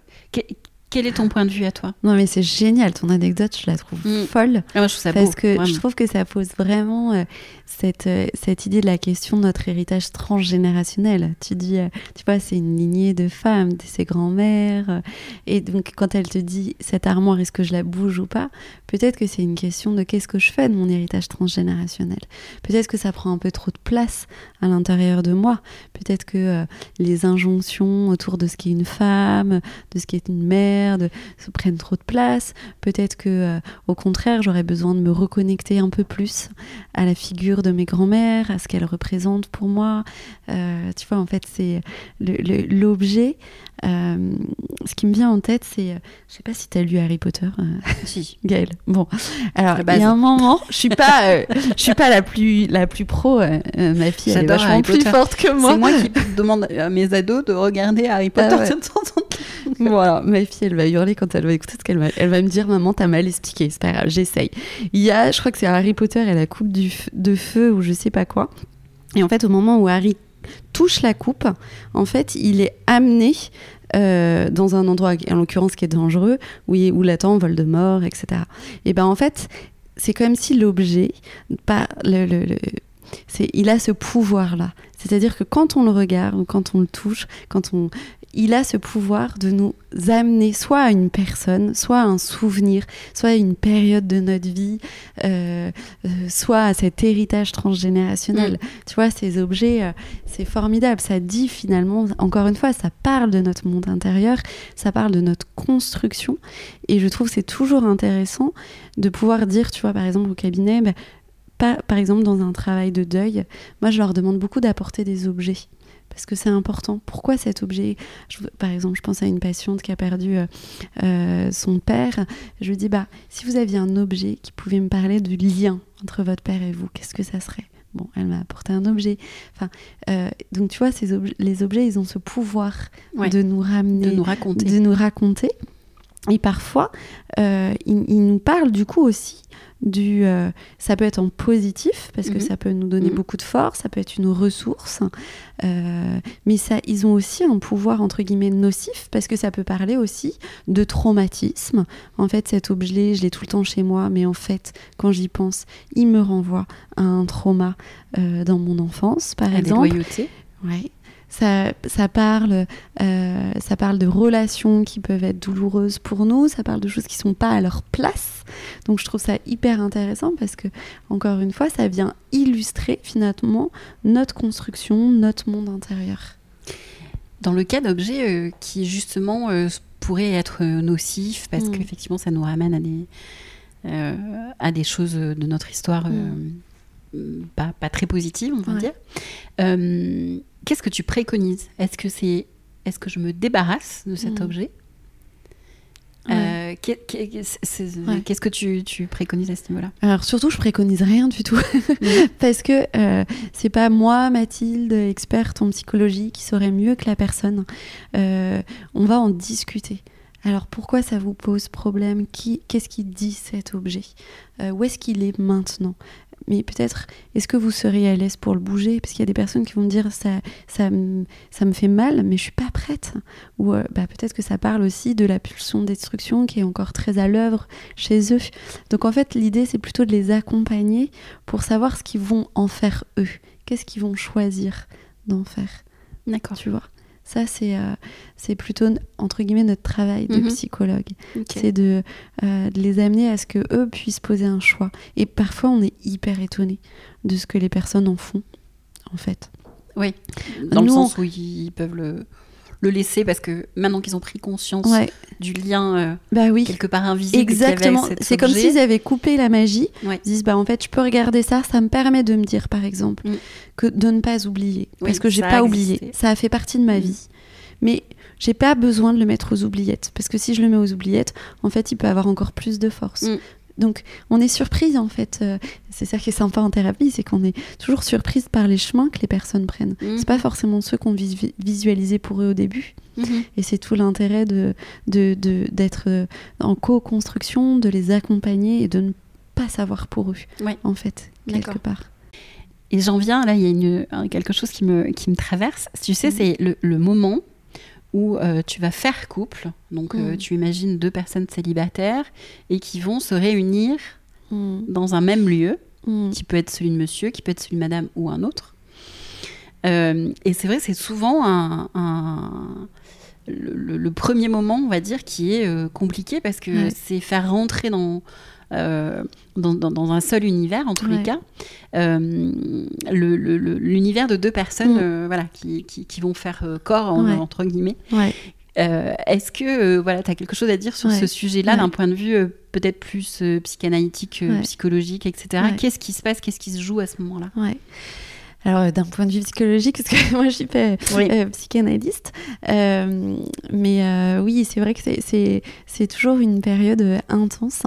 quel est ton point de vue à toi? Non, mais c'est génial. Ton anecdote, je la trouve mm. folle. Ah, moi, je trouve ça parce que je trouve que ça pose vraiment euh, cette, euh, cette idée de la question de notre héritage transgénérationnel. Tu dis, euh, tu vois, c'est une lignée de femmes, de ses grands-mères. et donc, quand elle te dit cette armoire, est-ce que je la bouge ou pas Peut-être que c'est une question de qu'est-ce que je fais de mon héritage transgénérationnel. Peut-être que ça prend un peu trop de place à l'intérieur de moi. Peut-être que les injonctions autour de ce qu'est une femme, de ce qu'est une mère, se prennent trop de place. Peut-être que, euh, au contraire, j'aurais besoin de me reconnecter un peu plus à la figure de mes grands-mères, à ce qu'elles représentent pour moi. Euh, tu vois, en fait, c'est l'objet. Euh, ce qui me vient en tête, c'est, je sais pas si tu as lu Harry Potter, si, Gaëlle. Bon, alors il y a un moment, je suis pas, je suis pas la plus la plus pro. ma fille, elle est vachement plus forte que moi. C'est moi qui demande à mes ados de regarder Harry ah Potter de temps en temps. voilà, ma fille, elle va hurler quand elle va écouter ce qu'elle va. Elle va me dire, maman, t'as mal expliqué. C'est pas grave, j'essaye. Il y a, je crois que c'est Harry Potter et la coupe du de feu ou je sais pas quoi. Et en fait, au moment où Harry touche la coupe, en fait, il est amené euh, dans un endroit, en l'occurrence, qui est dangereux, où, où l'attend Voldemort, etc. Et ben en fait, c'est comme si l'objet, pas il a ce pouvoir-là. C'est-à-dire que quand on le regarde, quand on le touche, quand on, il a ce pouvoir de nous amener soit à une personne, soit à un souvenir, soit à une période de notre vie, euh, euh, soit à cet héritage transgénérationnel. Mm. Tu vois, ces objets, euh, c'est formidable. Ça dit finalement, encore une fois, ça parle de notre monde intérieur, ça parle de notre construction. Et je trouve c'est toujours intéressant de pouvoir dire, tu vois, par exemple au cabinet, bah, pas, par exemple dans un travail de deuil, moi je leur demande beaucoup d'apporter des objets parce que c'est important. Pourquoi cet objet? Par exemple, je pense à une patiente qui a perdu euh, euh, son père. Je lui dis, bah, si vous aviez un objet qui pouvait me parler du lien entre votre père et vous, qu'est-ce que ça serait? Bon, elle m'a apporté un objet. Enfin, euh, donc tu vois, ces les objets, ils ont ce pouvoir de nous ramener, de nous raconter, de nous raconter. Et parfois, ils, ils, nous parlent du coup aussi du euh, ça peut être en positif parce que mhm. ça peut nous donner mhm. beaucoup de force ça peut être une ressource euh, mais ça ils ont aussi un pouvoir entre guillemets nocif parce que ça peut parler aussi de traumatisme en fait cet objet je l'ai tout le temps chez moi mais en fait quand j'y pense il me renvoie à un trauma euh, dans mon enfance par exemple ouais ça, parle, euh, ça parle de relations qui peuvent être douloureuses pour nous, ça parle de choses qui sont pas à leur place. Donc je trouve ça hyper intéressant parce que, encore une fois, ça vient illustrer finalement notre construction, notre monde intérieur. Dans le cas d'objets euh, qui justement euh, pourraient être nocifs parce mm. qu'effectivement ça nous ramène à des, à des choses de notre histoire mm. pas, pas, très positives, on va dire Qu'est-ce que tu préconises? Est-ce que c'est est-ce que je me débarrasse de cet mm. objet? Euh, Qu'est-ce que tu, préconises à ce niveau-là? Alors surtout, je préconise rien du tout, mm. parce que euh, c'est pas moi, Mathilde, experte en psychologie, qui saurait mieux que la personne. Euh, on va en discuter. Alors pourquoi ça vous pose problème? Qu'est-ce qui dit cet objet? Où est-ce qu'il est maintenant? Mais peut-être, est-ce que vous seriez à l'aise pour le bouger? Parce qu'il y a des personnes qui vont me dire ça, ça, ça me fait mal, mais je suis pas prête. Ou euh, bah, peut-être que ça parle aussi de la pulsion de destruction qui est encore très à l'œuvre chez eux. Donc en fait, l'idée, c'est plutôt de les accompagner pour savoir ce qu'ils vont en faire eux. Qu'est-ce qu'ils vont choisir d'en faire? D'accord. Tu vois? Ça, c'est euh, c'est plutôt, entre guillemets, notre travail de mhm. psychologue. C'est de, euh, de, les amener à ce que eux puissent poser un choix. Et parfois, on est hyper étonné de ce que les personnes en font, en fait. Oui, dans le sens où ils peuvent le, le laisser parce que maintenant qu'ils ont pris conscience du lien euh, bah oui. quelque part invisible. Exactement. C'est comme s'ils avaient coupé la magie. Ils disent bah en fait je peux regarder ça, ça me permet de me dire par exemple mm. que de ne pas oublier parce que j'ai pas oublié. Ça a fait partie de ma mm. vie. Mais j'ai pas besoin de le mettre aux oubliettes. Parce que si je le mets aux oubliettes, en fait, il peut avoir encore plus de force. Mm. Donc, on est surprise, en fait. Euh, c'est ça qui est sympa en thérapie, c'est qu'on est toujours surprise par les chemins que les personnes prennent. Mm. C'est pas forcément ceux qu'on vis- visualisait pour eux au début. Mhm. Et c'est tout l'intérêt de, de, de- d'être euh, en co-construction, de les accompagner et de ne pas savoir pour eux, Ouais. en fait, quelque part. Et j'en viens, là, il y a une, quelque chose qui me, qui me traverse. Tu sais, Mhm. c'est le, le moment où euh, tu vas faire couple. Donc, euh, Mhm. tu imagines deux personnes célibataires et qui vont se réunir Mm. dans un même lieu, Mm. qui peut être celui de monsieur, qui peut être celui de madame ou un autre. Euh, et c'est vrai, c'est souvent un, un- le, le- le premier moment, on va dire, qui est compliqué parce que Ouais. c'est faire rentrer dans, euh, dans, dans- dans un seul univers, en tous les cas, euh, l'univers de deux personnes Mm. euh, voilà, qui, qui- qui vont faire corps, en- Ouais. entre guillemets. Ouais. Est-ce que voilà, tu as quelque chose à dire sur ce sujet-là, d'un point de vue peut-être plus psychanalytique, psychologique, etc. Qu'est-ce qui se passe? Qu'est-ce qui se joue à ce moment-là? Alors, euh, d'un point de vue psychologique, parce que moi, je suis pas Oui. euh, psychanalyste, euh, mais euh, oui, c'est vrai que c'est- toujours une période intense.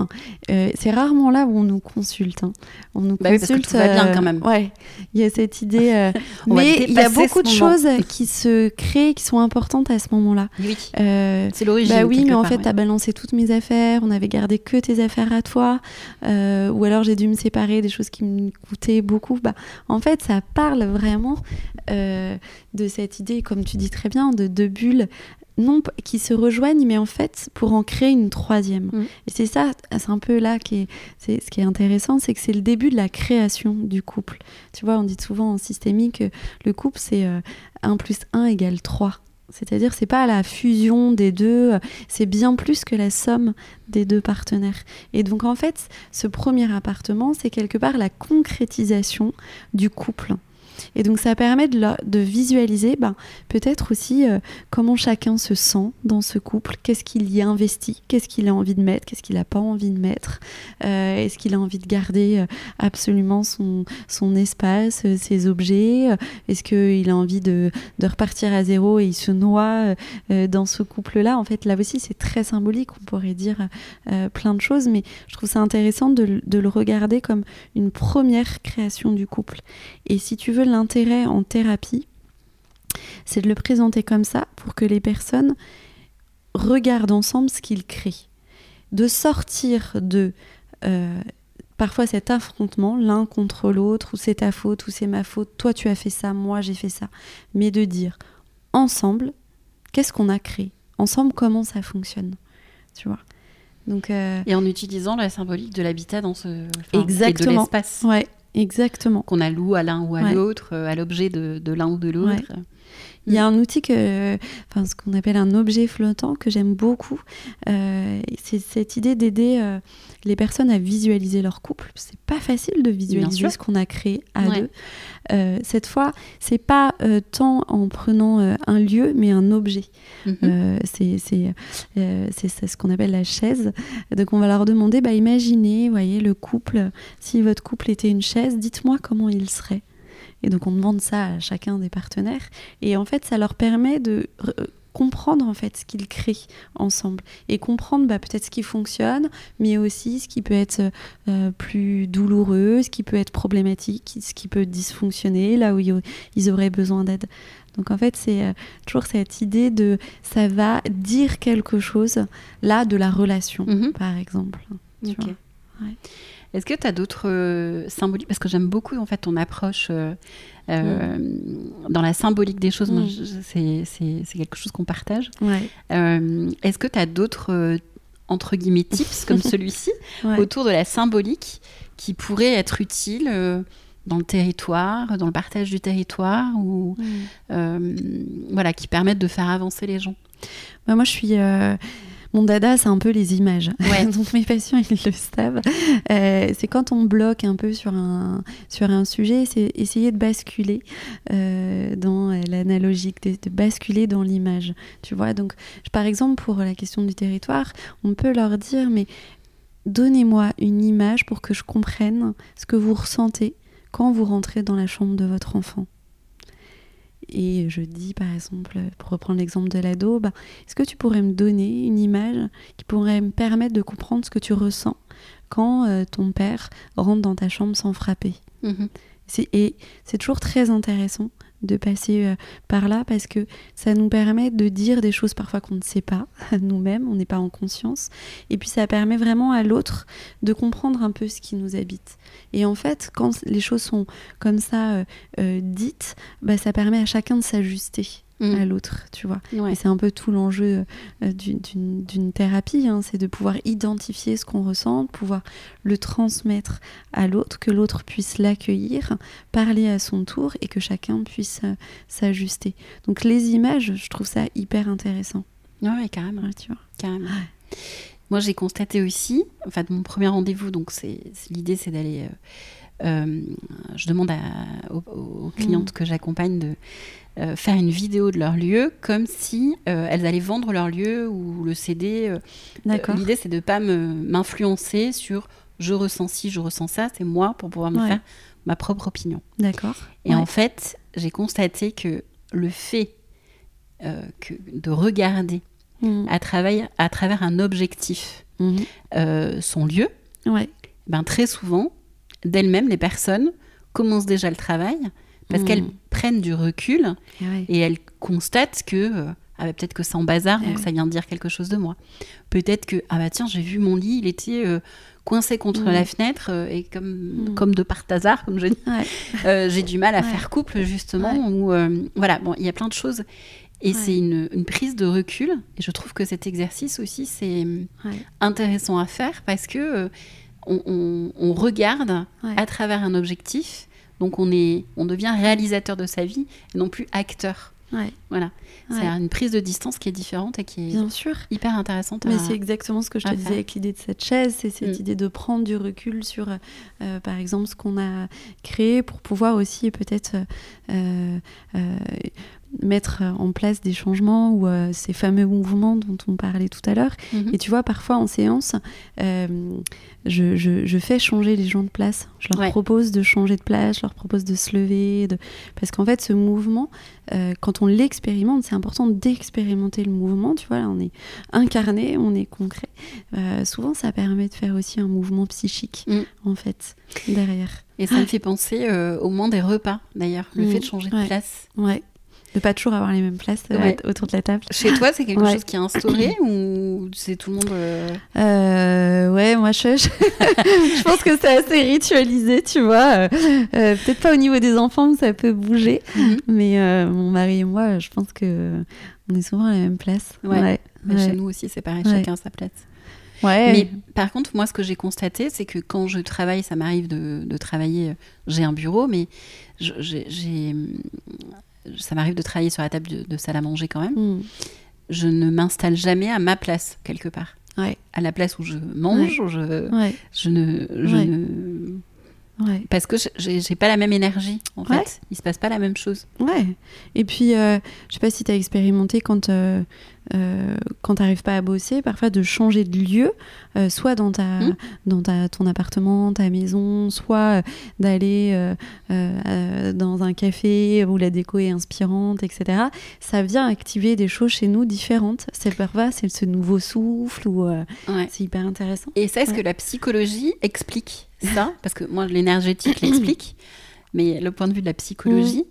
C'est rarement là où on nous consulte. hein. On nous Bah oui, parce que consulte. tout va bien, quand même. Ouais, il y a cette idée. mais il y a beaucoup de moment. choses qui se créent, qui sont importantes à ce moment-là. Oui, c'est l'origine. bah oui, mais en part, fait, ouais. t'as balancé toutes mes affaires, on avait gardé que tes affaires à toi, ou alors j'ai dû me séparer des choses qui me coûtaient beaucoup. Bah, en fait, ça parle vraiment euh, de cette idée, comme tu dis très bien, de deux bulles non qui se rejoignent, mais en fait pour en créer une troisième. Mm. Et c'est ça, c'est un peu là qui est, c'est ce qui est intéressant, c'est que c'est le début de la création du couple. Tu vois, on dit souvent en systémique que le couple c'est euh, 1 plus 1 égale 3. C'est-à-dire, c'est pas la fusion des deux, euh, c'est bien plus que la somme des deux partenaires. Et donc, en fait, ce premier appartement, c'est quelque part la concrétisation du couple. Et donc, ça permet de, visualiser ben, peut-être aussi euh, comment chacun se sent dans ce couple, qu'est-ce qu'il y a investi, qu'est-ce qu'il a envie de mettre, qu'est-ce qu'il n'a pas envie de mettre, euh, est-ce qu'il a envie de garder euh, absolument son, espace, ses objets, est-ce qu'il a envie de, repartir à zéro et il se noie dans ce couple-là? En fait, là aussi, c'est très symbolique. On pourrait dire plein de choses, mais je trouve ça intéressant de, de le regarder comme une première création du couple. Et si tu veux l'intérêt en thérapie, c'est de le présenter comme ça pour que les personnes regardent ensemble ce qu'ils créent. De sortir de euh, parfois cet affrontement l'un contre l'autre, ou c'est ta faute, ou c'est ma faute, toi tu as fait ça, moi j'ai fait ça, mais de dire ensemble, qu'est-ce qu'on a créé? Ensemble, comment ça fonctionne? Tu vois? Donc, euh, Et en utilisant la symbolique de l'habitat dans ce. enfin, Exactement. Et de l'espace ouais, exactement. qu'on alloue à l'un ou à Ouais. l'autre, euh, à l'objet de, de l'un ou de l'autre. Il y a un outil que, enfin, ce qu'on appelle un objet flottant que j'aime beaucoup. Euh, c'est cette idée d'aider euh, les personnes à visualiser leur couple. C'est pas facile de visualiser ce qu'on a créé à Ouais. deux. Euh, cette fois, c'est pas tant en prenant un lieu, mais un objet. Mhm. Euh, c'est ce qu'on appelle la chaise. Donc on va leur demander, bah, imaginez, voyez, le couple, si votre couple était une chaise, dites-moi comment il serait. Et donc on demande ça à chacun des partenaires. Et en fait, ça leur permet de re- comprendre en fait ce qu'ils créent ensemble et comprendre bah, peut-être ce qui fonctionne, mais aussi ce qui peut être euh, plus douloureux, ce qui peut être problématique, ce qui peut dysfonctionner, là où ils auraient besoin d'aide. Donc en fait, c'est euh, toujours cette idée de ça va dire quelque chose là de la relation, Mhm. par exemple. tu vois. Ouais. Est-ce que tu as d'autres euh, symboliques? Parce que j'aime beaucoup en fait ton approche euh, euh, dans la symbolique des choses. Mm. c'est- quelque chose qu'on partage. Ouais. Euh, Est-ce que tu as d'autres entre guillemets tips comme celui-ci Ouais. autour de la symbolique qui pourraient être utiles euh, dans le territoire, dans le partage du territoire ou Mm. euh, voilà qui permettent de faire avancer les gens? Bah, moi, je suis. euh, Mon dada, c'est un peu les images. Ouais. Donc mes patients, ils le savent. Euh, c'est quand on bloque un peu sur un, sur un sujet, c'est essayer de basculer euh, dans l'analogique, de, de basculer dans l'image. Tu vois, donc je- par exemple, pour la question du territoire, on peut leur dire, mais donnez-moi une image pour que je comprenne ce que vous ressentez quand vous rentrez dans la chambre de votre enfant. Et je dis par exemple, pour reprendre l'exemple de l'ado, bah, est-ce que tu pourrais me donner une image qui pourrait me permettre de comprendre ce que tu ressens quand euh, ton père rentre dans ta chambre sans frapper? Mhm. Et c'est toujours très intéressant de passer euh, par là parce que ça nous permet de dire des choses parfois qu'on ne sait pas nous-mêmes, on n'est pas en conscience. Et puis ça permet vraiment à l'autre de comprendre un peu ce qui nous habite. Et en fait, quand les choses sont comme ça euh, euh, dites, bah, ça permet à chacun de s'ajuster à Mhm. l'autre, tu vois. Ouais. Et c'est un peu tout l'enjeu euh, d'une- thérapie, hein, c'est de pouvoir identifier ce qu'on ressent, pouvoir le transmettre à l'autre, que l'autre puisse l'accueillir, parler à son tour et que chacun puisse euh, s'ajuster. Donc les images, je trouve ça hyper intéressant. Ouais, ouais, carrément. Ouais, tu vois. carrément. Moi, j'ai constaté aussi, enfin, de mon premier rendez-vous, donc c'est c'est- l'idée, c'est d'aller. euh, euh, je demande à- aux, aux clientes que j'accompagne de euh, faire une vidéo de leur lieu, comme si euh, elles allaient vendre leur lieu ou le céder. D'accord. L'idée, c'est de pas me- m'influencer sur je ressens ci, je ressens ça. C'est moi pour pouvoir me Ouais. faire ma propre opinion. D'accord. Et Ouais. en fait, j'ai constaté que le fait que de regarder Mhm. à travers, à travers un objectif euh, son lieu, Ouais. ben très souvent, d'elles-mêmes, les personnes commencent déjà le travail parce Mhm. qu'elles prennent du recul Ouais. et elles constatent que euh, ah bah, peut-être que c'est en bazar, Eh donc ça vient dire quelque chose de moi. Peut-être que ah bah tiens, j'ai vu mon lit, il était euh, coincé contre Mhm. la fenêtre euh, et comme Mhm. comme de par hasard, comme je dis, Ouais. euh, j'ai du mal à Ouais. faire couple justement. Ou voilà, bon, il y a plein de choses. Et c'est une, une prise de recul. Et je trouve que cet exercice aussi, c'est intéressant à faire parce que on, on- on regarde Ouais. à travers un objectif. Donc on, est, on devient réalisateur de sa vie et non plus acteur. Ouais. Voilà. Ouais. C'est une prise de distance qui est différente et qui est Bien sûr. hyper intéressante. Mais à- c'est exactement ce que je te disais avec l'idée de cette chaise, c'est cette Mm. idée de prendre du recul sur, euh, par exemple, ce qu'on a créé pour pouvoir aussi peut-être euh, euh, mettre en place des changements ou euh, ces fameux mouvements dont on parlait tout à l'heure. Mhm. Et tu vois, parfois en séance, euh, je, je- je fais changer les gens de place. Je leur Ouais. propose de changer de place, je leur propose de se lever. de- Parce qu'en fait, ce mouvement, euh, quand on l'expérimente, c'est important d'expérimenter le mouvement. Tu vois, là, on est incarné, on est concret. Euh, souvent, ça permet de faire aussi un mouvement psychique, Mm. en fait, derrière. Et ça me fait penser euh, au moment des repas, d'ailleurs. Le Mm. fait de changer de Ouais. place. Ouais. De pas toujours avoir les mêmes places euh, Ouais. autour de la table. Chez toi, c'est quelque Ouais. chose qui est instauré ou c'est tout le monde. euh, Euh, ouais, moi je, je, je pense que c'est assez ritualisé, tu vois. Euh, Peut-être pas au niveau des enfants où ça peut bouger, Mhm. mais mon mari et moi, je pense que on est souvent à la même place. Ouais. Mais. Chez nous aussi, c'est pareil, chacun sa place. Ouais. Mais par contre, moi, ce que j'ai constaté, c'est que quand je travaille, ça m'arrive de, de travailler. J'ai un bureau, mais j'ai- ça m'arrive de travailler sur la table de, de salle à manger quand même. Mm. Je ne m'installe jamais à ma place quelque part. Ouais. À la place où je mange, où je, Ouais. je ne, je Ouais. ne- Ouais. parce que j'ai, j'ai pas la même énergie. En Ouais. fait, il se passe pas la même chose. Ouais. Et puis, euh, je sais pas si tu as expérimenté quand, euh, euh, quand tu n'arrives pas à bosser, parfois de changer de lieu, euh, soit dans, ta, Mm. dans ta, ton appartement, ta maison, soit euh, d'aller euh, dans un café où la déco est inspirante, etc. Ça vient activer des choses chez nous différentes. C'est parfois c'est ce nouveau souffle ou Ouais. c'est hyper intéressant. Et ça, est-ce Ouais. que la psychologie explique ça? Parce que moi, l'énergétique l'explique, mais le point de vue de la psychologie,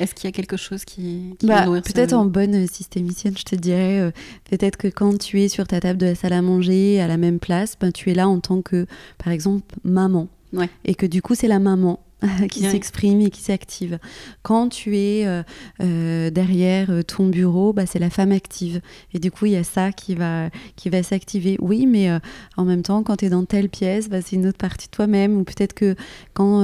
est-ce qu'il y a quelque chose qui, qui Bah, peut-être en bonne systémicienne, je te dirais, euh, peut-être que quand tu es sur ta table de la salle à manger à la même place, ben, tu es là en tant que, par exemple, maman. Ouais. Et que du coup, c'est la maman qui Ouais. s'exprime et qui s'active. Quand tu es euh, euh, derrière ton bureau, bah, c'est la femme active. Et du coup, il y a ça qui va, qui va s'activer. Oui, mais euh, en même temps, quand tu es dans telle pièce, bah, c'est une autre partie de toi-même. Ou peut-être que quand,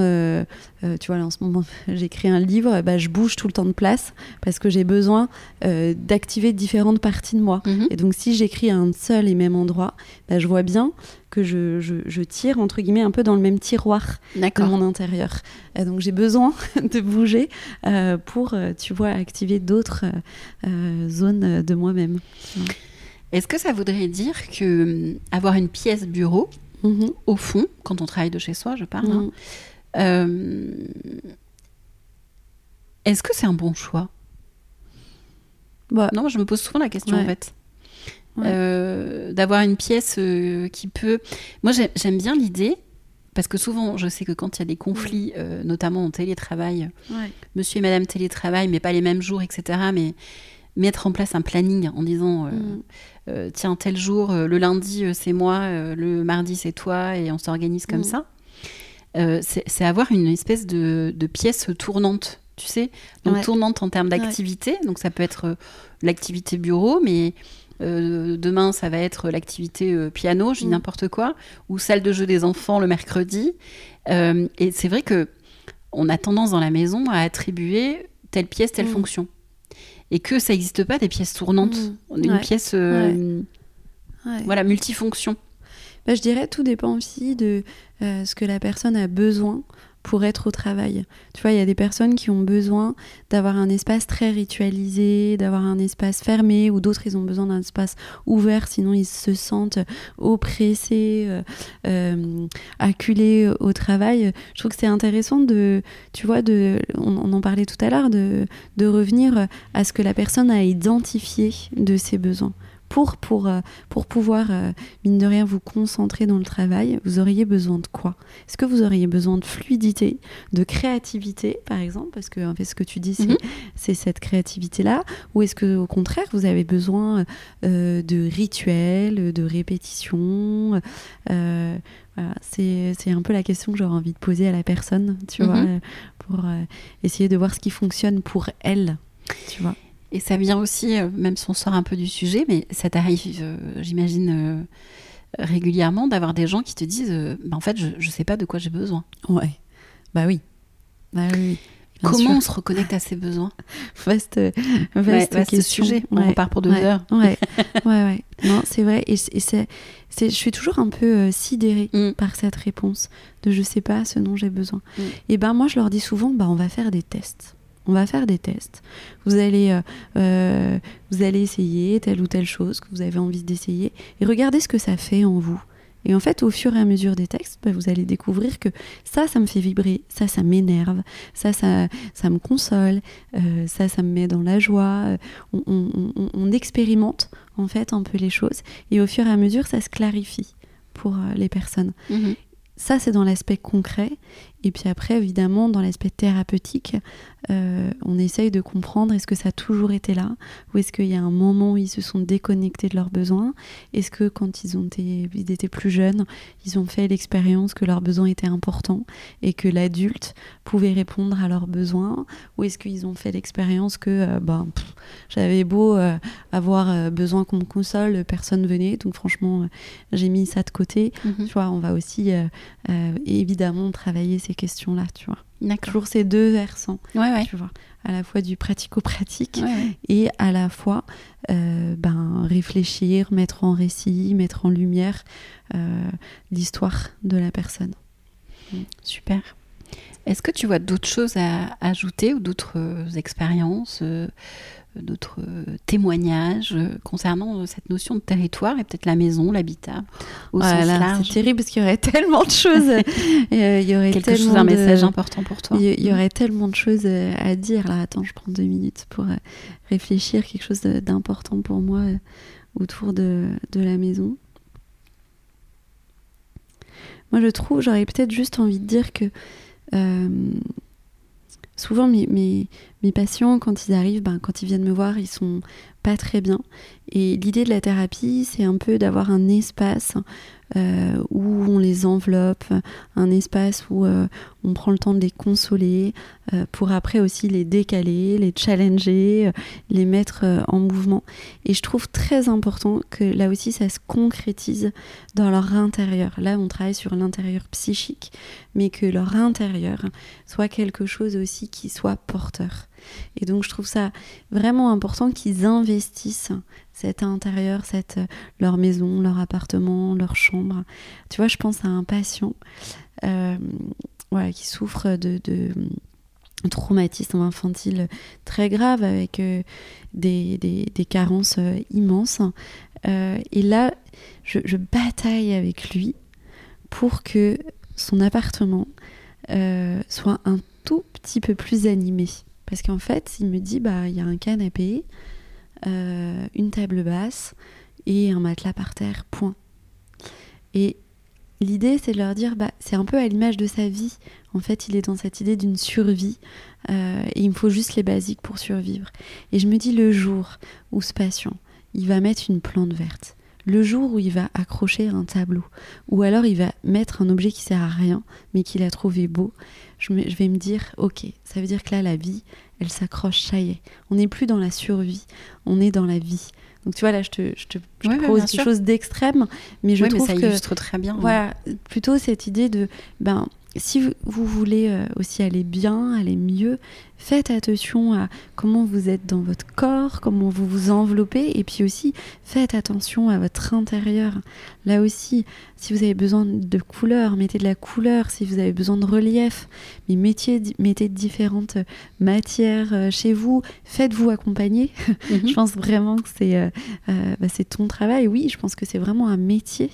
euh, tu vois, là en ce moment, j'écris un livre, bah, je bouge tout le temps de place parce que j'ai besoin euh, d'activer différentes parties de moi. Mhm. Et donc, si j'écris à un seul et même endroit, bah, je vois bien que je, je- je tire, entre guillemets, un peu dans le même tiroir de mon intérieur. Donc, j'ai besoin de bouger euh, pour, tu vois, activer d'autres zones de moi-même. Est-ce que ça voudrait dire que hum, avoir une pièce bureau, Mhm. au fond, quand on travaille de chez soi, je parle, hein, Mhm. Euh, Est-ce que c'est un bon choix? Bah, Non, je me pose souvent la question Ouais. en fait. Ouais. Euh, D'avoir une pièce euh, qui peut. Moi, j'ai- j'aime bien l'idée. Parce que souvent, je sais que quand il y a des conflits, notamment en télétravail, ouais. monsieur et madame télétravail, mais pas les mêmes jours, etc. Mais mettre en place un planning en disant euh, Mm. euh, tiens, tel jour, euh, le lundi, c'est moi, le mardi, c'est toi, et on s'organise comme Mm. ça. Euh, c'est avoir une espèce de, de pièce tournante, tu sais. Donc Ouais. tournante en termes d'activité. Donc ça peut être euh, l'activité bureau, mais euh, demain, ça va être l'activité euh, piano, je dis Mm. n'importe quoi, ou salle de jeu des enfants le mercredi. Euh, et c'est vrai que on a tendance dans la maison à attribuer telle pièce, telle Mm. fonction. Et que ça n'existe pas des pièces tournantes. Mm. On une pièce Ouais. voilà, multifonction. Bah, je dirais tout dépend aussi de euh, ce que la personne a besoin pour être au travail. Tu vois, il y a des personnes qui ont besoin d'avoir un espace très ritualisé, d'avoir un espace fermé, ou d'autres, ils ont besoin d'un espace ouvert, sinon ils se sentent oppressés, euh, euh, acculés au travail. Je trouve que c'est intéressant de, tu vois, de, on, en parlait tout à l'heure, de revenir à ce que la personne a identifié de ses besoins. Pour, pour, euh, pour pouvoir, euh, mine de rien, vous concentrer dans le travail, vous auriez besoin de quoi? Est-ce que vous auriez besoin de fluidité, de créativité, par exemple? Parce que en fait, ce que tu dis, c'est Mhm. c'est cette créativité-là. Ou est-ce que, au contraire, vous avez besoin euh, de rituels, de répétitions? Euh, voilà, c'est un peu la question que j'aurais envie de poser à la personne, tu Mhm. vois, pour euh, essayer de voir ce qui fonctionne pour elle, tu vois. Et ça vient aussi, euh, même si on sort un peu du sujet, mais ça t'arrive, euh, j'imagine, euh, régulièrement d'avoir des gens qui te disent Bah, En fait, je ne sais pas de quoi j'ai besoin. Ouais, bah oui. Bah oui. Bien Comment sûr. on se reconnecte à ses besoins? Vaste, Ouais, vaste vaste question. sujet. On Ouais. repart pour deux ouais, heures. Ouais, ouais, ouais. Non, c'est vrai. Et, c'est, je suis toujours un peu euh, sidérée Mm. par cette réponse de je sais pas ce dont j'ai besoin. Mm. Et ben moi, je leur dis souvent, bah on va faire des tests. On va faire des tests. Vous allez, euh, euh, vous allez essayer telle ou telle chose que vous avez envie d'essayer et regardez ce que ça fait en vous. Et en fait, au fur et à mesure des textes, bah, vous allez découvrir que ça, ça me fait vibrer, ça, ça m'énerve, ça, ça, ça me console, euh, ça, ça me met dans la joie. On, on- on- on expérimente en fait un peu les choses et au fur et à mesure, ça se clarifie pour les personnes. Mhm. Ça, c'est dans l'aspect concret. Et puis après, évidemment, dans l'aspect thérapeutique, euh, on essaye de comprendre est-ce que ça a toujours été là Ou est-ce qu'il y a un moment où ils se sont déconnectés de leurs besoins? Est-ce que quand ils, ont été, ils étaient plus jeunes, ils ont fait l'expérience que leurs besoins étaient importants et que l'adulte pouvait répondre à leurs besoins? Ou est-ce qu'ils ont fait l'expérience que euh, ben, j'avais beau euh, avoir besoin qu'on me console, personne venait. Donc franchement, j'ai mis ça de côté. Mhm. Tu vois, on va aussi évidemment travailler ces questions-là, tu vois. D'accord. Toujours ces deux versants, Ouais, ouais. tu vois, à la fois du pratico-pratique Ouais, et à la fois euh, ben, réfléchir, mettre en récit, mettre en lumière euh, l'histoire de la personne. Super. Est-ce que tu vois d'autres choses à ajouter ou d'autres euh, expériences, d'autres euh, témoignages euh, concernant euh, cette notion de territoire et peut-être la maison, l'habitat au sens Voilà, large c'est terrible parce qu'il y aurait tellement de choses. euh, il y aurait Quelque chose, un de- message important pour toi. Il y, aurait tellement de choses à dire. Là, attends, je prends deux minutes pour réfléchir quelque chose d'important pour moi autour de, de la maison. Moi, je trouve, j'aurais peut-être juste envie de dire que euh, souvent, mes, mes, patients, quand ils arrivent, ben, quand ils viennent me voir, ils sont pas très bien. Et l'idée de la thérapie, c'est un peu d'avoir un espace euh, où on les enveloppe, un espace où euh, on prend le temps de les consoler, euh, pour après aussi les décaler, les challenger, les mettre en mouvement. Et je trouve très important que là aussi ça se concrétise dans leur intérieur. Là on travaille sur l'intérieur psychique, mais que leur intérieur soit quelque chose aussi qui soit porteur. Et donc je trouve ça vraiment important qu'ils investissent cet intérieur, cette, leur maison, leur appartement, leur chambre. Tu vois, je pense à un patient euh, qui souffre de, traumatisme infantile très grave avec euh, des, carences euh, immenses. Euh, et là, je, bataille avec lui pour que son appartement euh, soit un tout petit peu plus animé. Parce qu'en fait, il me dit, bah, il y a un canapé, euh, une table basse et un matelas par terre, point. Et l'idée, c'est de leur dire, bah, c'est un peu à l'image de sa vie. En fait, il est dans cette idée d'une survie euh, et il me faut juste les basiques pour survivre. Et je me dis, le jour où ce patient, il va mettre une plante verte, le jour où il va accrocher un tableau, ou alors il va mettre un objet qui sert à rien, mais qu'il a trouvé beau, je, vais me dire, ok, ça veut dire que là, la vie, elle s'accroche, ça y est. On n'est plus dans la survie, on est dans la vie. Donc tu vois, là, je te, je te propose quelque chose d'extrême, mais je trouve ça que... illustre très bien. Voilà, plutôt cette idée de, ben, si vous voulez euh, aussi aller bien, aller mieux, faites attention à comment vous êtes dans votre corps, comment vous vous enveloppez, et puis aussi faites attention à votre intérieur. Là aussi, si vous avez besoin de couleur, mettez de la couleur. Si vous avez besoin de relief, mais mettez, mettez différentes matières euh, chez vous. Faites-vous accompagner. Mhm. je pense vraiment que c'est euh, bah, c'est ton travail. Oui, je pense que c'est vraiment un métier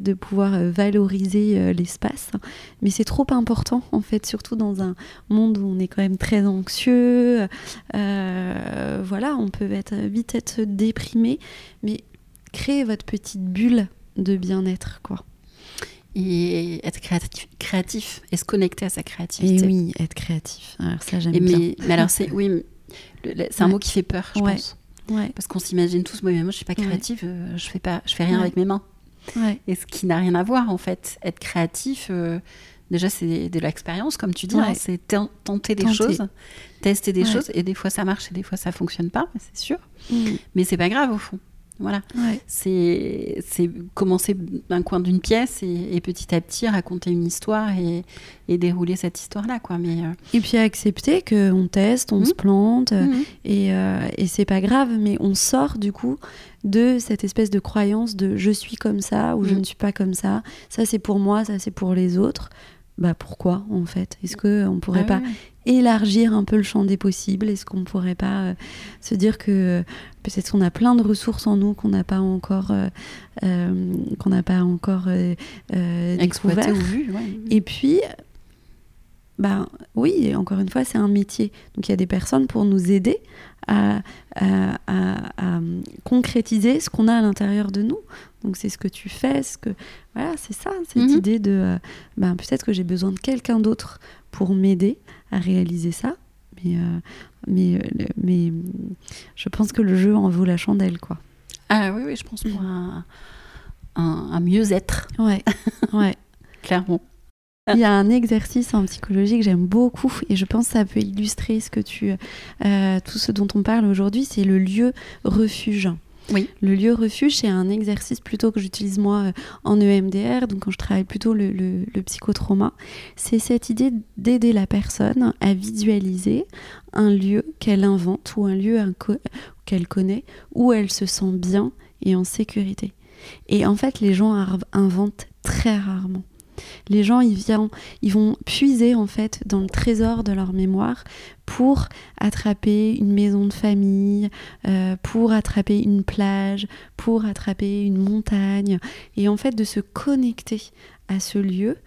de pouvoir valoriser l'espace. Mais c'est trop important, en fait, surtout dans un monde où on est quand même très anxieux. Euh, voilà, on peut être, vite être déprimé. Mais créez votre petite bulle de bien-être, quoi. Et être créatif, créatif et se connecter à sa créativité. Et oui, être créatif. Alors ça, j'aime bien. Mais alors, c'est oui, c'est un mot qui fait peur, je pense. Ouais. Parce qu'on s'imagine tous, moi, moi je suis pas créative, euh, je fais pas, je fais rien avec mes mains. Et ce qui n'a rien à voir en fait. Être créatif, euh, déjà c'est de l'expérience, comme tu dis, hein, c'est tenter des choses, tester des choses, et des fois ça marche et des fois ça fonctionne pas, c'est sûr. Mm. Mais c'est pas grave au fond. Voilà. C'est commencer d'un coin d'une pièce et, petit à petit raconter une histoire et, dérouler cette histoire-là. quoi. Mais, euh, Et puis accepter qu'on teste, on se mmh. plante mmh. et, euh, et c'est pas grave, mais on sort du coup de cette espèce de croyance de je suis comme ça ou je mmh. ne suis pas comme ça. Ça c'est pour moi, ça c'est pour les autres bah pourquoi en fait? Est-ce qu'on ne pourrait ah pas élargir un peu le champ des possibles? Est-ce qu'on ne pourrait pas euh, se dire que euh, peut-être qu'on a plein de ressources en nous qu'on n'a pas encore euh, qu'on n'a pas encore découvert ou vu Et puis bah oui, encore une fois, c'est un métier. Donc il y a des personnes pour nous aider à, concrétiser ce qu'on a à l'intérieur de nous. Donc c'est ce que tu fais, ce que voilà, c'est ça, cette mhm. idée de euh, ben, peut-être que j'ai besoin de quelqu'un d'autre pour m'aider à réaliser ça. Mais, euh, mais, euh, mais je pense que le jeu en vaut la chandelle, quoi. Ah oui, oui, je pense pour un, un, mieux-être. Ouais, ouais. Clairement. Il y a un exercice en psychologie que j'aime beaucoup et je pense que ça peut illustrer ce que tu, tout ce dont on parle aujourd'hui, c'est le lieu refuge. Oui. Le lieu refuge, c'est un exercice plutôt que j'utilise moi euh, en EMDR, donc quand je travaille plutôt le, le, psychotrauma. C'est cette idée d'aider la personne à visualiser un lieu qu'elle invente ou un lieu qu'elle connaît où elle se sent bien et en sécurité. Et en fait, les gens inventent très rarement. Les gens, ils, vont puiser en fait dans le trésor de leur mémoire pour attraper une maison de famille, euh, pour attraper une plage, pour attraper une montagne, et en fait de se connecter à ce lieu,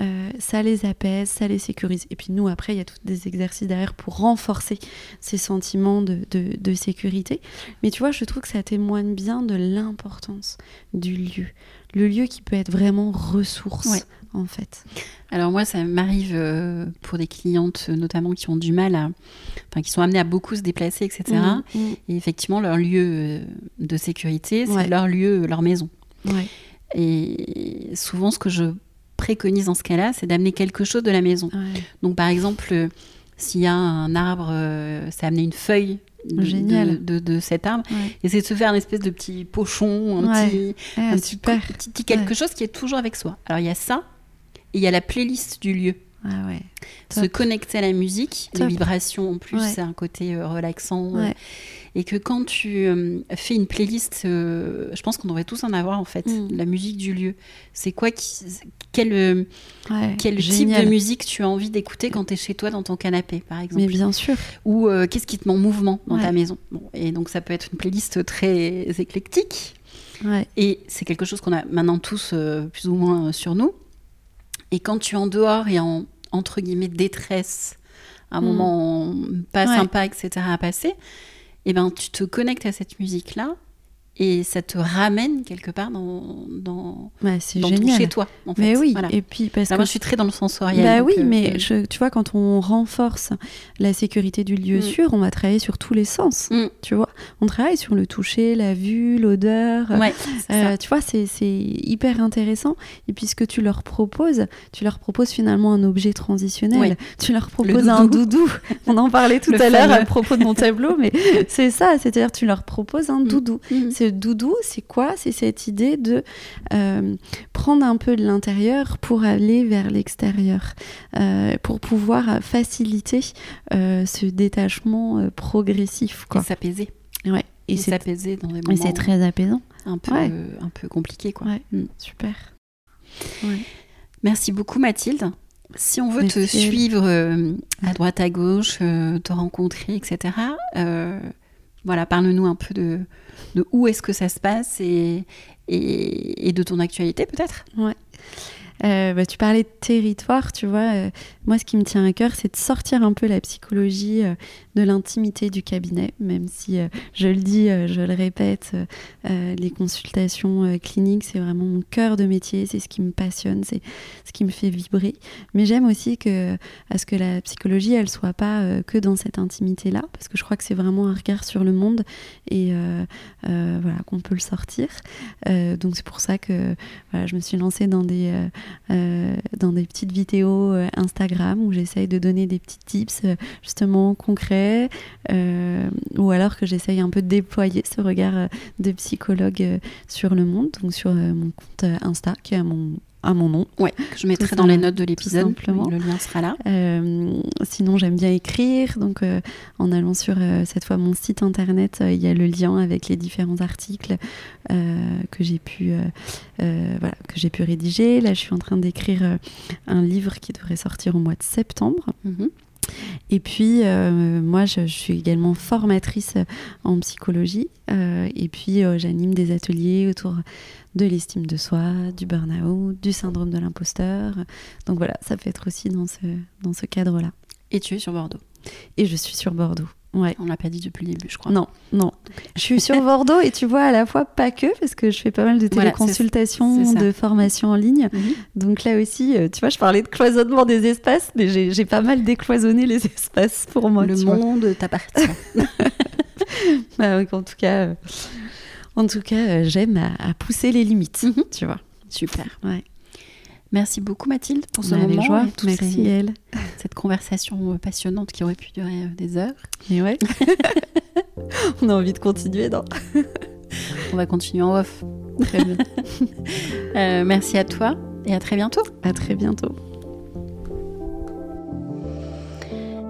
euh, ça les apaise, ça les sécurise. Et puis nous, après, il y a tous des exercices derrière pour renforcer ces sentiments de, de, sécurité. Mais tu vois, je trouve que ça témoigne bien de l'importance du lieu. Le lieu qui peut être vraiment ressource en fait Alors moi, ça m'arrive euh, pour des clientes euh, notamment qui ont du mal à, enfin qui sont amenées à beaucoup se déplacer, etc. Mmh, mmh. Et effectivement, leur lieu euh, de sécurité, c'est leur lieu, leur maison. Et souvent, ce que je préconise dans ce cas-là, c'est d'amener quelque chose de la maison. Donc par exemple, s'il y a un arbre, c'est amener une feuille de, de, cet arbre. Et c'est de se faire une espèce de petit pochon, un, petit, un petit, quelque chose qui est toujours avec soi. Alors il y a ça, et il y a la playlist du lieu. Ah ouais. Se connecter à la musique, les vibrations en plus, c'est un côté euh, relaxant. Euh, et que quand tu euh, fais une playlist, je pense qu'on devrait tous en avoir en fait, mm. la musique du lieu. C'est quoi qui, quel, quel type de musique tu as envie d'écouter quand tu es chez toi dans ton canapé, par exemple? Mais bien sûr. Ou qu'est-ce qui te met en mouvement dans ta maison? Et donc ça peut être une playlist très éclectique. Et c'est quelque chose qu'on a maintenant tous plus ou moins sur nous. Et quand tu es en dehors et en entre guillemets détresse un Mm. moment pas Ouais. sympa, etc. à passer, et ben tu te connectes à cette musique-là et ça te ramène quelque part dans, dans, Ouais, c'est dans ton chez toi. En fait. Mais oui, Voilà. et puis parce Là, que moi, je suis très dans le sensoriel. Bah oui, euh, mais je- tu vois, quand on renforce la sécurité du lieu Mm. sûr, on va travailler sur tous les sens. Mm. Tu vois, on travaille sur le toucher, la vue, l'odeur. ouais, Euh, tu vois, c'est c'est hyper intéressant. Et puis ce que tu leur proposes, tu leur proposes finalement un objet transitionnel. Oui. Tu leur proposes doudou. un doudou. On en parlait tout Le à l'heure à propos de mon tableau, mais c'est ça. C'est-à-dire, tu leur proposes un Mm. doudou. Doudou, c'est quoi? C'est cette idée de euh, prendre un peu de l'intérieur pour aller vers l'extérieur, euh, pour pouvoir faciliter euh, ce détachement progressif. Et Quoi. s'apaiser. Ouais. Et Et s'apaiser dans et moments c'est très apaisant. un, peu, Ouais. un peu compliqués. Quoi. Ouais. Mm. Super. Ouais. Merci beaucoup Mathilde. Si on veut te suivre à droite à gauche, te rencontrer, etc. voilà, parle-nous un peu de, où est-ce que ça se passe et de ton actualité peut-être? Euh, bah, tu parlais de territoire, tu vois. euh, moi, ce qui me tient à cœur, c'est de sortir un peu la psychologie euh, de l'intimité du cabinet, même si, je le dis, je le répète, les consultations cliniques, c'est vraiment mon cœur de métier, c'est ce qui me passionne, c'est ce qui me fait vibrer. Mais j'aime aussi que, à ce que la psychologie, elle soit pas que dans cette intimité-là, parce que je crois que c'est vraiment un regard sur le monde et voilà qu'on peut le sortir. Donc c'est pour ça que voilà, je me suis lancée dans des dans des petites vidéos euh, Instagram où j'essaye de donner des petits tips euh, justement concrets euh, ou alors que j'essaye un peu de déployer ce regard euh, de psychologue euh, sur le monde, donc sur euh, mon compte euh, Insta qui est mon, à mon nom. Ouais, que je mettrai dans les notes de l'épisode. simplement. Le lien sera là. Euh, sinon, j'aime bien écrire. Donc, euh, en allant sur euh, cette fois mon site internet, il y a le lien avec les différents articles que j'ai pu, voilà, que j'ai pu rédiger. Là, je suis en train d'écrire un livre qui devrait sortir au mois de septembre. Mhm. Et puis, euh, moi, je, je suis également formatrice en psychologie. euh, et puis, euh, j'anime des ateliers autour de l'estime de soi, du burn-out, du syndrome de l'imposteur. Donc voilà, ça peut être aussi dans ce, dans ce cadre-là. Et tu es sur Bordeaux. Et je suis sur Bordeaux. Ouais. On l'a pas dit depuis le début, je crois. Non, non. Je suis sur Bordeaux et tu vois à la fois pas que parce que je fais pas mal de téléconsultations, de formations en ligne. Mhm. Donc là aussi, euh, tu vois, je parlais de cloisonnement des espaces, mais j'ai pas mal décloisonné les espaces pour moi. le tu monde t'appartient. Bah, en tout cas, euh, en tout cas, euh, j'aime à, à pousser les limites, Mhm. tu vois. Super. Ouais. Merci beaucoup Mathilde pour ce Bah, avec moment. joie. et Merci ces- elle. cette conversation euh, passionnante qui aurait pu durer euh, des heures. Mais ouais. On a envie de continuer, non? On va continuer en off. Très bien. Euh, merci à toi et à très bientôt. À très bientôt.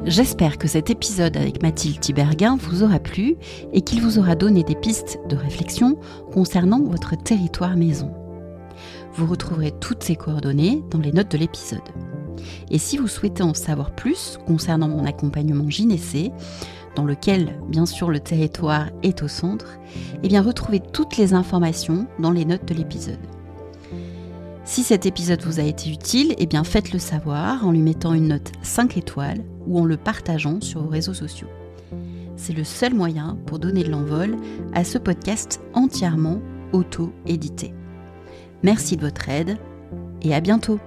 J'espère que cet épisode avec Mathilde Tiberguin vous aura plu et qu'il vous aura donné des pistes de réflexion concernant votre territoire maison. Vous retrouverez toutes ces coordonnées dans les notes de l'épisode. Et si vous souhaitez en savoir plus concernant mon accompagnement gynécée, dans lequel bien sûr le territoire est au centre, eh bien retrouvez toutes les informations dans les notes de l'épisode. Si cet épisode vous a été utile, eh bien faites-le savoir en lui mettant une note 5 étoiles ou en le partageant sur vos réseaux sociaux. C'est le seul moyen pour donner de l'envol à ce podcast entièrement auto-édité. Merci de votre aide et à bientôt